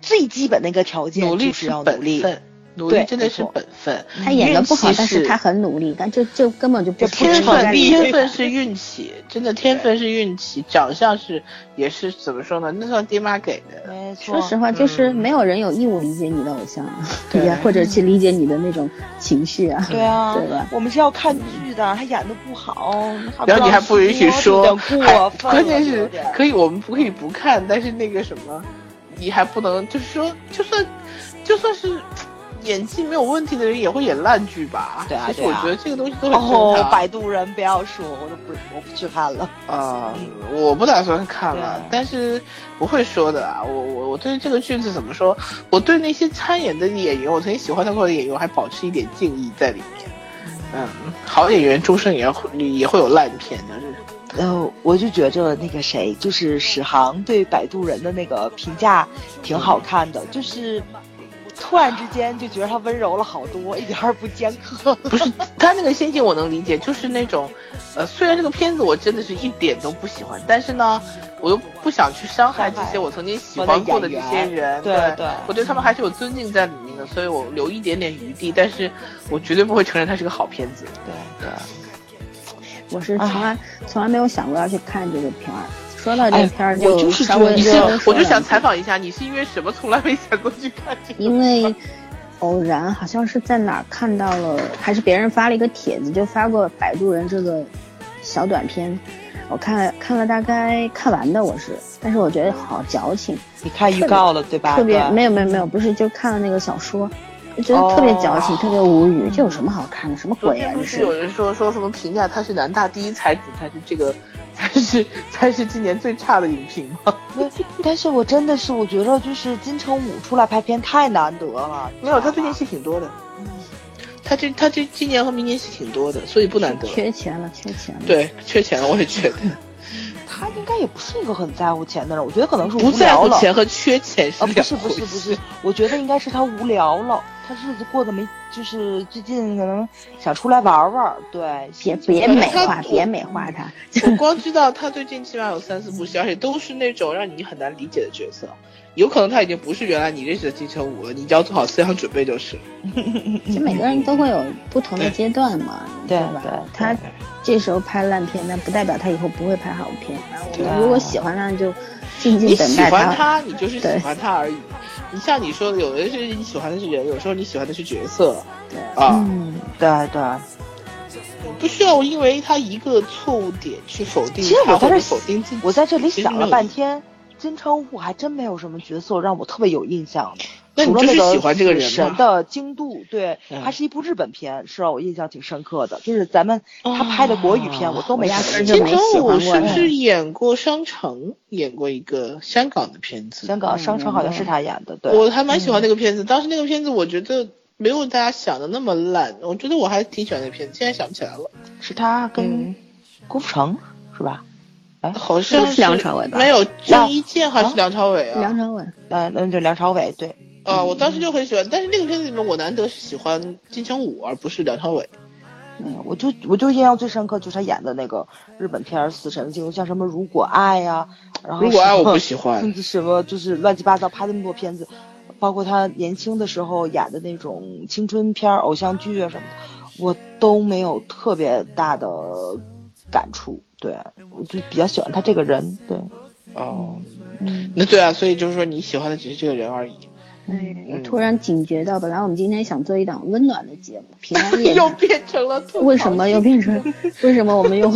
最基本的一个条件就是要努力。努力真的是本分。他演的不好，但是他很努力，但就就根本就不天分。天分是运气，真的天分是运气。长相是也是怎么说呢？那算爹妈给的。说实话，就是没有人有义务理解你的偶像，对或者去理解你的那种情绪啊。对啊，对吧？我们是要看剧的，他演的不好，然后你还不允许说，过分。关键是可以，我们不可以不看，但是那个什么，你还不能就是说，就算就算是。演技没有问题的人也会演烂剧吧？对啊，其实我觉得这个东西都很正常。摆渡人不要说，我都不，我不去看了。啊，我不打算看了，但是不会说的啊。我我我对这个剧是怎么说？我对那些参演的演员，我曾经喜欢他过的演员，我还保持一点敬意在里面。嗯，好演员终身也会也会有烂片的。呃，我就觉着那个谁，就是史航对摆渡人的那个评价挺好看的，就是。突然之间就觉得他温柔了好多，一点儿不尖刻。[laughs] 不是他那个心情我能理解，就是那种，呃，虽然这个片子我真的是一点都不喜欢，但是呢，我又不想去伤害这些我曾经喜欢过的这些人。对对，我对他们还是有尊敬在里面的，所以我留一点点余地，但是我绝对不会承认它是个好片子。对对，我是从来从来没有想过要去看这个片儿。说到这片儿，就稍微你是，我就想采访一下，你是因为什么从来没想过去看这个？因为 [laughs] 偶然，好像是在哪儿看到了，还是别人发了一个帖子，就发过《摆渡人》这个小短片。我看了看了大概看完的，我是，但是我觉得好矫情。你看预告了对吧？特别没有没有没有，不是就看了那个小说，觉得特别矫情，特别无语。这有什么好看的？什么鬼啊？是有人说说什么评价他是南大第一才子，才是这个。[laughs] 才是才是今年最差的影评吗？[laughs] 但是我真的是我觉得就是金城武出来拍片太难得了。没有，他最近戏挺多的。嗯，他这他这今年和明年戏挺多的，所以不难得。缺钱了，缺钱了。对，缺钱了，我也觉得。他应该也不是一个很在乎钱的人，我觉得可能是不在乎钱和缺钱是不是不是不是，我觉得应该是他无聊了。他日子过得没，就是最近可能想出来玩玩。对，别别美化，别美化他。我光知道他最近起码有三四部戏，而且都是那种让你很难理解的角色。有可能他已经不是原来你认识的金城武了，你只要做好思想准备就是。[laughs] 其实每个人都会有不同的阶段嘛，对吧？他这时候拍烂片，那不代表他以后不会拍好片。我们如果喜欢他，就静静等待他。你喜欢他，你就是喜欢他而已。你像你说的，有的是你喜欢的是人，有时候你喜欢的是角色。对啊，对对。不需要因为他一个错误点去否定。其实我在这否定自己，我在这里想了半天。金城武还真没有什么角色让我特别有印象的，除了那个神的精度，对，还是一部日本片，是让我印象挺深刻的。就是咱们他拍的国语片，我都没压根就没喜欢过。是不是演过《商城》？演过一个香港的片子？香港《商城》好像是他演的。对，我还蛮喜欢那个片子。当时那个片子我觉得没有大家想的那么烂，我觉得我还挺喜欢那片子。现在想不起来了，是他跟郭富城是吧？哎，好像是梁朝伟吧？没有张一健还是梁朝伟啊？梁朝伟，呃，那就梁朝伟，对。啊，我当时就很喜欢，但是那个片子里面我难得是喜欢金城武，而不是梁朝伟。嗯，我就我就印象最深刻就是他演的那个日本片《死神的镜头》，像什么《如果爱》呀，然后如果爱我不喜欢，[laughs] 什么就是乱七八糟拍那么多片子，包括他年轻的时候演的那种青春片、偶像剧啊什么的，我都没有特别大的感触。对，我就比较喜欢他这个人。对，哦，嗯，那对啊，所以就是说你喜欢的只是这个人而已。哎，我突然警觉到，本来我们今天想做一档温暖的节目，平安夜 [laughs] 又变成了为什么又变成？为什么我们又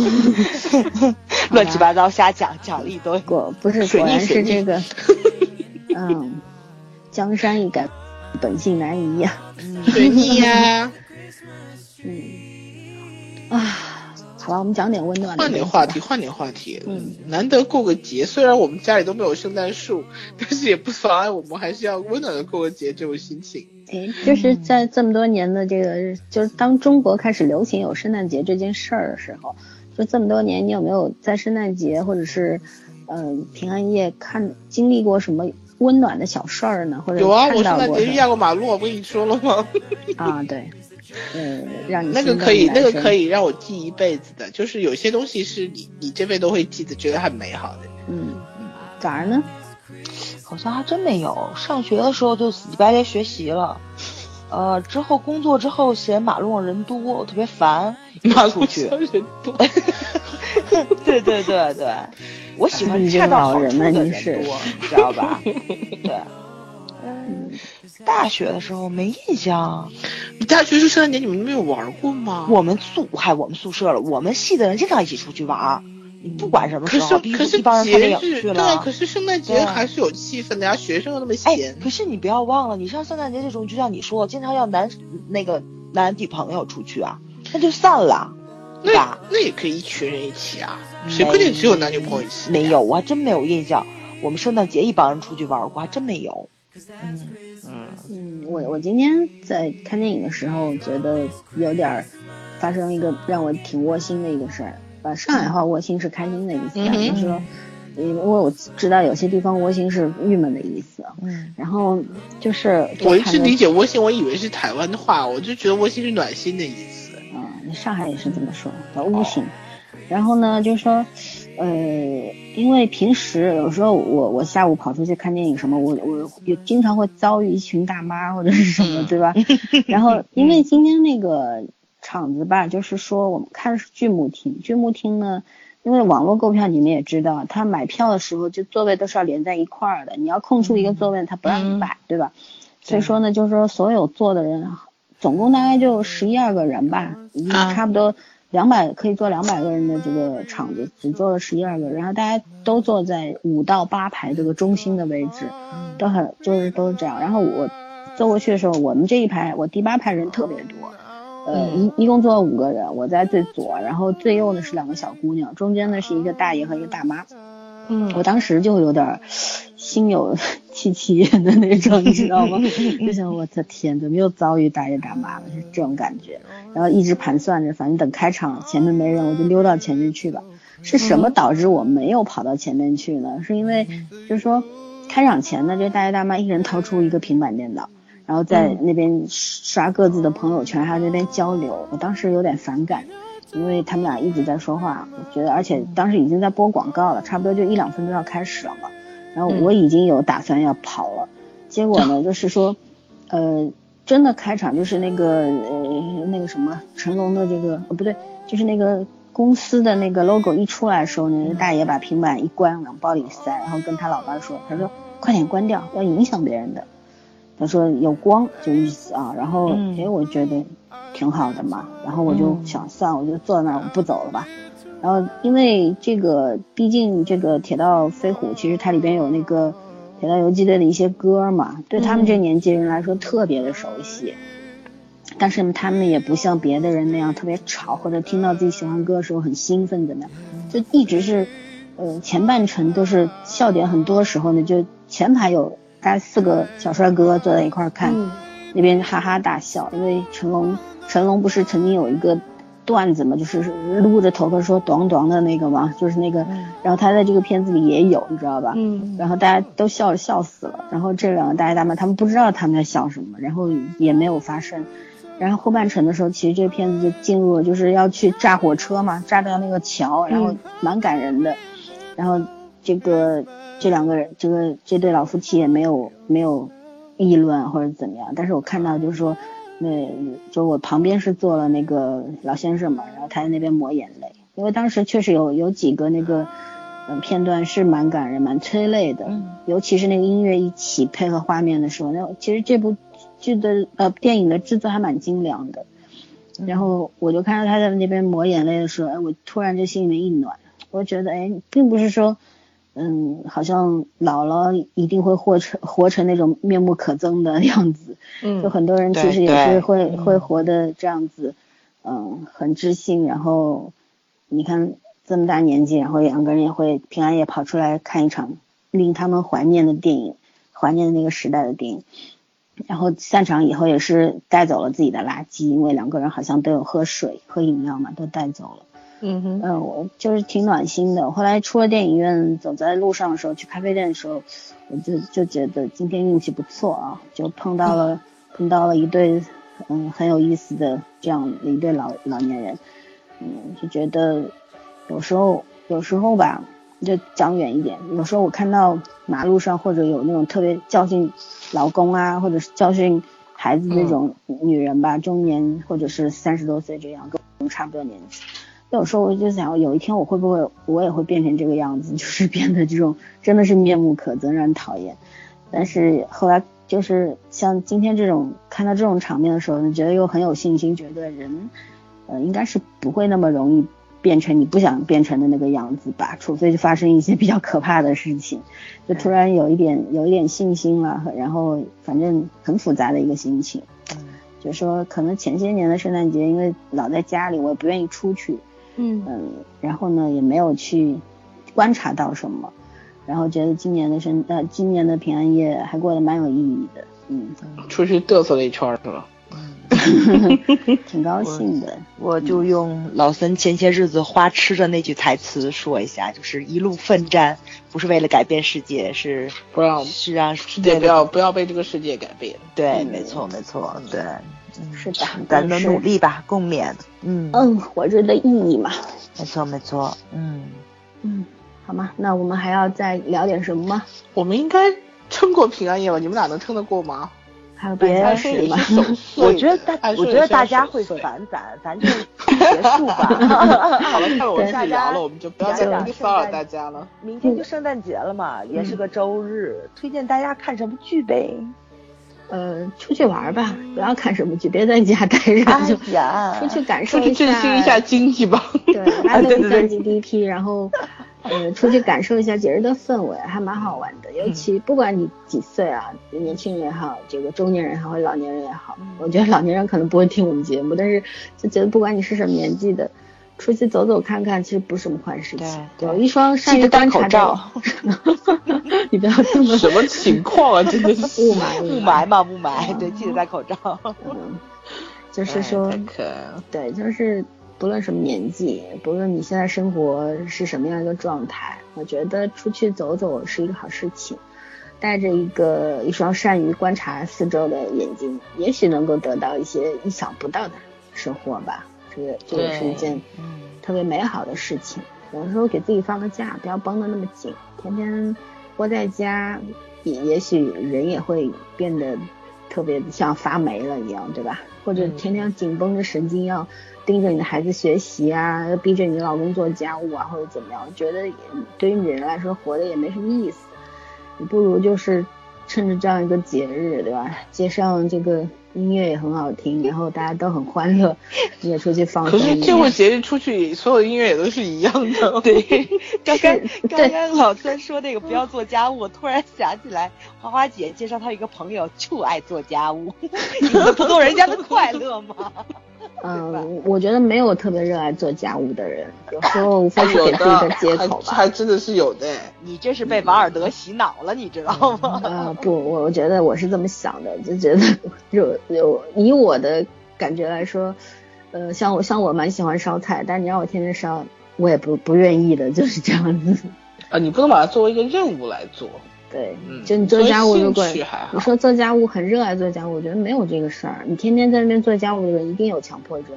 [laughs] 乱七八糟瞎讲讲了一堆？[laughs] 果不是，果然是这个。嗯，江山易改，本性难移呀。水逆呀。嗯。啊。好吧，我们讲点温暖的。换点话题，换点话题。嗯，难得过个节，虽然我们家里都没有圣诞树，[laughs] 但是也不妨碍我们还是要温暖的过个节这种心情。哎，就是在这么多年的这个，就是当中国开始流行有圣诞节这件事儿的时候，就这么多年，你有没有在圣诞节或者是嗯平安夜看经历过什么温暖的小事儿呢？或者有啊，我圣诞节压过马路，我不跟你说了吗？[laughs] 啊，对。嗯，让你那个可以，那个可以让我记一辈子的，就是有些东西是你你这辈子都会记得，觉得很美好的。嗯嗯，咋儿呢？好像还真没有。上学的时候就死乞白赖学习了，呃，之后工作之后嫌马路上人多，我特别烦，马路上人多。对对对对，[laughs] 我喜欢恰到好处的人多，你知 [laughs] 道吧？对。嗯，大学的时候没印象。你大学是圣诞节你们没有玩过吗？我们宿嗨，我们宿舍了，我们系的人经常一起出去玩。你不管什么时候，可是帮人看电影去了。对，可是圣诞节还是有气氛的呀，学生又那么闲。可是你不要忘了，你像圣诞节这种，就像你说，经常要男那个男女朋友出去啊，那就散了，对吧？那也可以一群人一起啊，谁规定只有男女朋友一起？没有，我还真没有印象。我们圣诞节一帮人出去玩过，还真没有。嗯嗯嗯，我我今天在看电影的时候，觉得有点发生一个让我挺窝心的一个事儿。呃，上海话窝心是开心的意思，就是说，因为我知道有些地方窝心是郁闷的意思。嗯，然后就是我一直理解窝心，我以为是台湾的话，我就觉得窝心是暖心的意思。嗯，上海也是这么说，叫窝心。然后呢，就是说。呃，因为平时有时候我我下午跑出去看电影什么，我我也经常会遭遇一群大妈或者是什么，对吧？[laughs] 然后因为今天那个场子吧，就是说我们看是剧目厅，剧目厅呢，因为网络购票你们也知道，他买票的时候就座位都是要连在一块儿的，你要空出一个座位，他不让你买，对吧？所以说呢，就是说所有坐的人，总共大概就十一二个人吧，差不多。两百可以坐两百个人的这个场子，只坐了十一二个，然后大家都坐在五到八排这个中心的位置，都很就是都是这样。然后我坐过去的时候，我们这一排我第八排人特别多，呃一一共坐了五个人，我在最左，然后最右呢是两个小姑娘，中间呢是一个大爷和一个大妈，嗯，我当时就有点心有。戚戚焉的那种，[laughs] 你知道吗？就想我的天，怎么又遭遇大爷大妈了？是这种感觉。然后一直盘算着，反正等开场前面没人，我就溜到前面去吧。是什么导致我没有跑到前面去呢？是因为就是说开场前呢，这大爷大妈一人掏出一个平板电脑，然后在那边刷各自的朋友圈，还有那边交流。我当时有点反感，因为他们俩一直在说话，我觉得，而且当时已经在播广告了，差不多就一两分钟要开始了嘛。然后我已经有打算要跑了，结果呢，[laughs] 就是说，呃，真的开场就是那个呃那个什么成龙的这个，哦不对，就是那个公司的那个 logo 一出来的时候，那个大爷把平板一关往包里塞，然后跟他老伴说，他说快点关掉，要影响别人的。他说有光就意思啊，然后哎我觉得挺好的嘛，然后我就想算我就坐在那儿我不走了吧。然后因为这个毕竟这个铁道飞虎其实它里边有那个铁道游击队的一些歌嘛，对他们这年纪人来说特别的熟悉。但是他们也不像别的人那样特别吵，或者听到自己喜欢歌的时候很兴奋怎么样，就一直是呃前半程都是笑点很多时候呢，就前排有。大概四个小帅哥坐在一块看，那边哈哈大笑，因为成龙，成龙不是曾经有一个段子嘛，就是撸着头发说“短短”的那个嘛，就是那个，然后他在这个片子里也有，你知道吧？嗯。然后大家都笑笑死了，然后这两个大爷大妈他们不知道他们在笑什么，然后也没有发声。然后后半程的时候，其实这个片子就进入了，就是要去炸火车嘛，炸掉那个桥，然后蛮感人的，然后这个。这两个人，这个这对老夫妻也没有没有议论或者怎么样，但是我看到就是说，那就我旁边是坐了那个老先生嘛，然后他在那边抹眼泪，因为当时确实有有几个那个嗯片段是蛮感人、蛮催泪的，尤其是那个音乐一起配合画面的时候，那其实这部剧的呃电影的制作还蛮精良的，然后我就看到他在那边抹眼泪的时候，哎，我突然就心里面一暖，我觉得哎，并不是说。嗯，好像老了一定会活成活成那种面目可憎的样子。嗯，就很多人其实也是会会活的这样子，嗯，很知性。然后你看这么大年纪，然后两个人也会平安夜跑出来看一场令他们怀念的电影，怀念的那个时代的电影。然后散场以后也是带走了自己的垃圾，因为两个人好像都有喝水、喝饮料嘛，都带走了。嗯哼，嗯，我就是挺暖心的。后来出了电影院，走在路上的时候，去咖啡店的时候，我就就觉得今天运气不错啊，就碰到了 [laughs] 碰到了一对嗯很有意思的这样的一对老老年人，嗯，就觉得有时候有时候吧，就讲远一点，有时候我看到马路上或者有那种特别教训老公啊，或者是教训孩子那种女人吧，中年或者是三十多岁这样，跟我们差不多年纪。有时候我就想，有一天我会不会我也会变成这个样子，[laughs] 就是变得这种真的是面目可憎，让人讨厌。但是后来就是像今天这种看到这种场面的时候，你觉得又很有信心，觉得人呃应该是不会那么容易变成你不想变成的那个样子吧，除非发生一些比较可怕的事情，就突然有一点有一点信心了，然后反正很复杂的一个心情。就说可能前些年的圣诞节，因为老在家里，我也不愿意出去。嗯然后呢，也没有去观察到什么，然后觉得今年的生呃今年的平安夜还过得蛮有意义的，嗯，出去嘚瑟了一圈是吧？嗯，[laughs] 挺高兴的。我就用老森前些日子花痴的那句台词说一下，就是一路奋战，不是为了改变世界，是不让是让世界不要不要被这个世界改变。对，没错没错，对。是的，咱的努力吧，共勉。嗯嗯，活着的意义嘛。没错没错，嗯嗯，好吗？那我们还要再聊点什么吗？我们应该撑过平安夜吧？你们俩能撑得过吗？还有别的事吗？[laughs] 我觉得大，我觉得大家会烦咱，咱就结束吧。[laughs] [laughs] 好了，看我们太聊了，我们就不要再骚扰大家了。明天就圣诞节了嘛，也是个周日，推荐大家看什么剧呗？呃，出去玩吧，不要看什么剧，别在家待着，就出去感受一下，振兴一下经济吧。对，拉动一下 GDP，然后呃，出去感受一下节日的氛围，还蛮好玩的。尤其不管你几岁啊，年轻人也好，这个中年人也好，老年人也好，我觉得老年人可能不会听我们节目，但是就觉得不管你是什么年纪的。出去走走看看，其实不是什么坏事情。对，有一双善于观察的。[laughs] 你不要这么。什么情况啊？真的是 [laughs] 雾霾，雾霾嘛，雾霾。对，记得戴口罩。嗯，[laughs] 就是说，对，就是不论什么年纪，不论你现在生活是什么样一个状态，我觉得出去走走是一个好事情。带着一个一双善于观察四周的眼睛，也许能够得到一些意想不到的收获吧。这个这个是一件特别美好的事情。有的时候给自己放个假，不要绷得那么紧，天天窝在家，也也许人也会变得特别像发霉了一样，对吧？或者天天紧绷着神经要盯着你的孩子学习啊，逼着你老公做家务啊，或者怎么样，觉得对于女人来说活的也没什么意思。你不如就是趁着这样一个节日，对吧？接上这个。音乐也很好听，然后大家都很欢乐，你 [laughs] 也出去放松。可是这会节日出去，所有音乐也都是一样的。[laughs] 对，刚刚 [laughs] 刚刚老三说那个不要做家务，我突然想起来，花花姐介绍她一个朋友就爱做家务，你们不做人家的快乐吗？嗯，我觉得没有特别热爱做家务的人，有时候无非是给自己的借口吧。还真的是有的，你这是被瓦尔德洗脑了，你知道吗？呃，不，我我觉得我是这么想的，就觉得有有以我的感觉来说，呃，像我像我蛮喜欢烧菜，但你让我天天烧，我也不不愿意的，就是这样子。啊，你不能把它作为一个任务来做。对，就你做家务，如果你说做家务很热爱做家务，我觉得没有这个事儿。你天天在那边做家务的人一定有强迫症，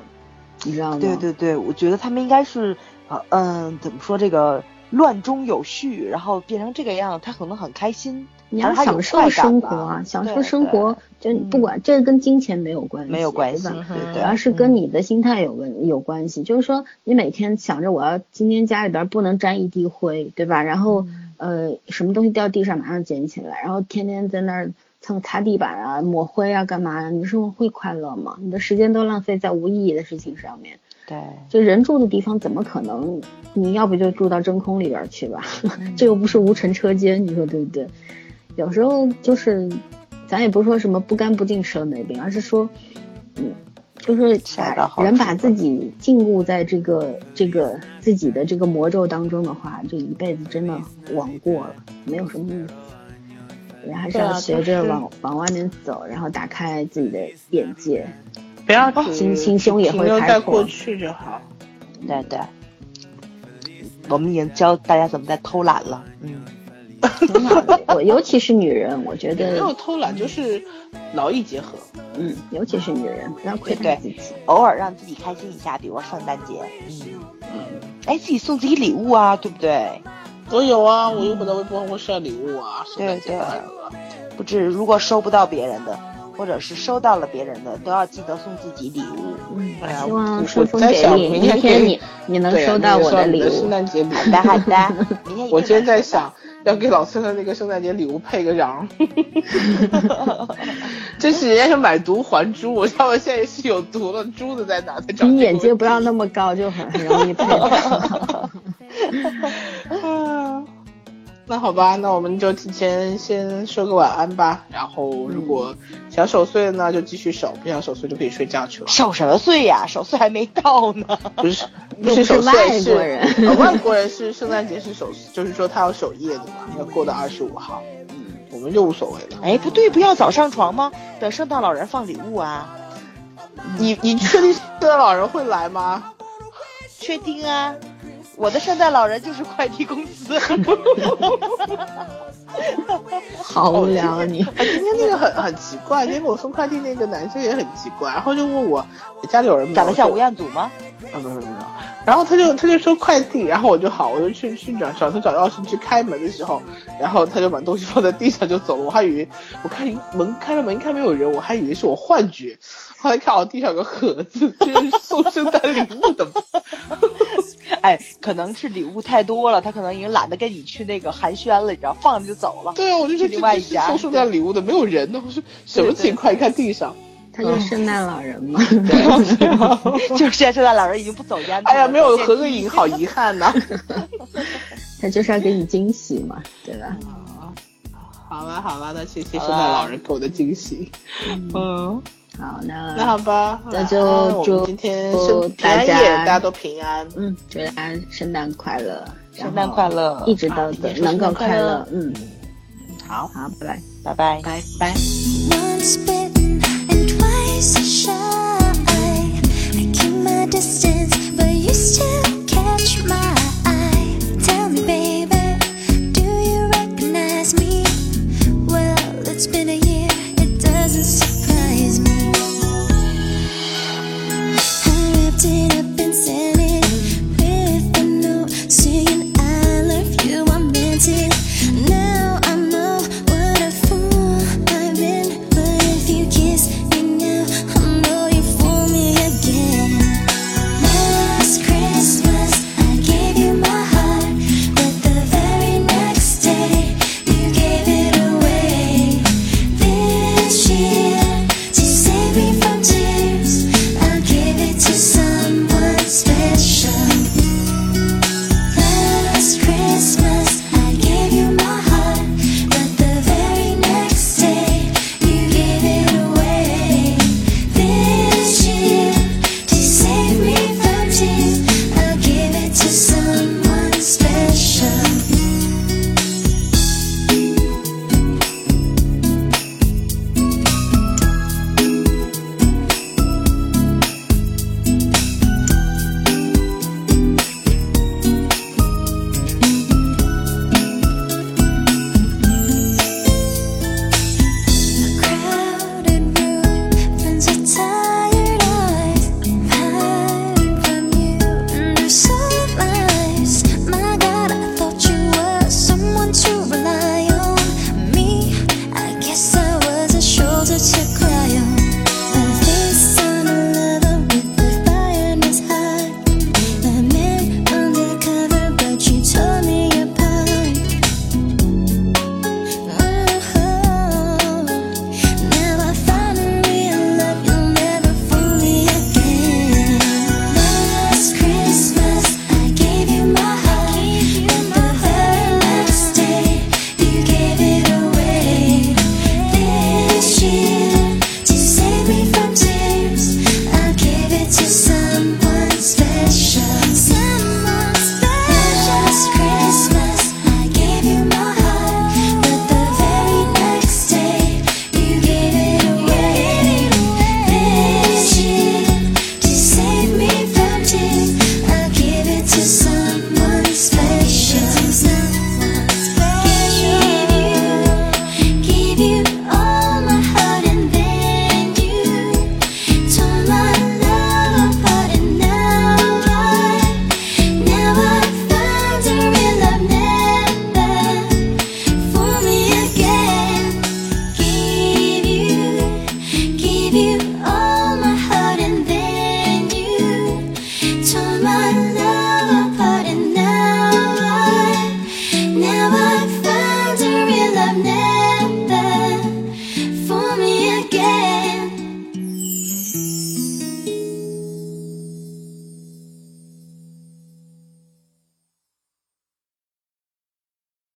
你知道吗？对对对，我觉得他们应该是，呃嗯，怎么说这个乱中有序，然后变成这个样，他可能很开心。你要享受生活啊，享受生活，就不管这跟金钱没有关系，没有关系，对对，而是跟你的心态有问有关系。就是说，你每天想着我要今天家里边不能沾一滴灰，对吧？然后。呃，什么东西掉地上马上捡起来，然后天天在那儿蹭擦地板啊、抹灰啊，干嘛呀？你生活会快乐吗？你的时间都浪费在无意义的事情上面。对，就人住的地方怎么可能？你要不就住到真空里边去吧，[laughs] 这又不是无尘车间，你说对不对？有时候就是，咱也不是说什么不干不净吃了没病，而是说，嗯。就是把人把自己禁锢在这个这个自己的这个魔咒当中的话，这一辈子真的枉过了，没有什么意思。人还是要学着往往外面走，然后打开自己的眼界，不要心心胸也会开阔。过去就好。对对，我们已经教大家怎么在偷懒了。嗯。[laughs] 我尤其是女人，我觉得没有偷懒就是劳逸结合。嗯，尤其是女人，不要亏待自己，偶尔让自己开心一下，比如说圣诞节。嗯嗯，哎，自己送自己礼物啊，对不对？我有啊，我又不在微博上会晒礼物啊。对对，不止，如果收不到别人的，或者是收到了别人的，都要记得送自己礼物。嗯，希望顺丰给力，明天你你能收到我的礼物。圣诞节礼物。好的好的，明天 [laughs] 我今天在想。要给老孙的那个圣诞节礼物配个瓤，[laughs] 这是人家是买椟还珠，我知道我现在是有毒了，珠子在哪？你眼睛不要那么高，就很很容易配。[laughs] [laughs] 那好吧，那我们就提前先说个晚安吧。然后如果想守岁呢，就继续守；不想守岁就可以睡觉去了。守什么岁呀？守岁还没到呢。不是，不是守岁是外国人。外国人是圣诞节是守，就是说他要守夜的嘛，要过到二十五号。嗯，我们就无所谓了。哎，不对，不要早上床吗？等圣诞老人放礼物啊。你你确定圣诞老人会来吗？确定啊。我的圣诞老人就是快递公司，[laughs] 好无聊啊你！[laughs] 今天那个很很奇怪，今天给我送快递那个男生也很奇怪，然后就问我家里有人长得像吴彦祖吗？啊没有没有，然后他就他就说快递，然后我就好，我就去去找找他找钥匙去开门的时候，然后他就把东西放在地上就走了，我还以为我看门开了门，看没有人，我还以为是我幻觉，后来看我地上有个盒子，这是送圣诞礼物的。[laughs] 哎，可能是礼物太多了，他可能已经懒得跟你去那个寒暄了，你知道，放着就走了。对啊，我就去另外一家送圣诞礼物的，没有人呢。我说什么情况？一看地上，他就是圣诞老人嘛。[laughs] 就是现在圣诞老人已经不走烟。哎呀，没有合个影，[laughs] 好遗憾呐。他就是要给你惊喜嘛，对吧？好吧好吧，那谢谢圣诞老人给我的惊喜。嗯。好，那那好吧，那就祝今天大家。大家都平安，嗯，祝大家圣诞快乐，圣诞快乐，一直都能够快乐，嗯，好。好，拜拜，拜拜，拜。拜。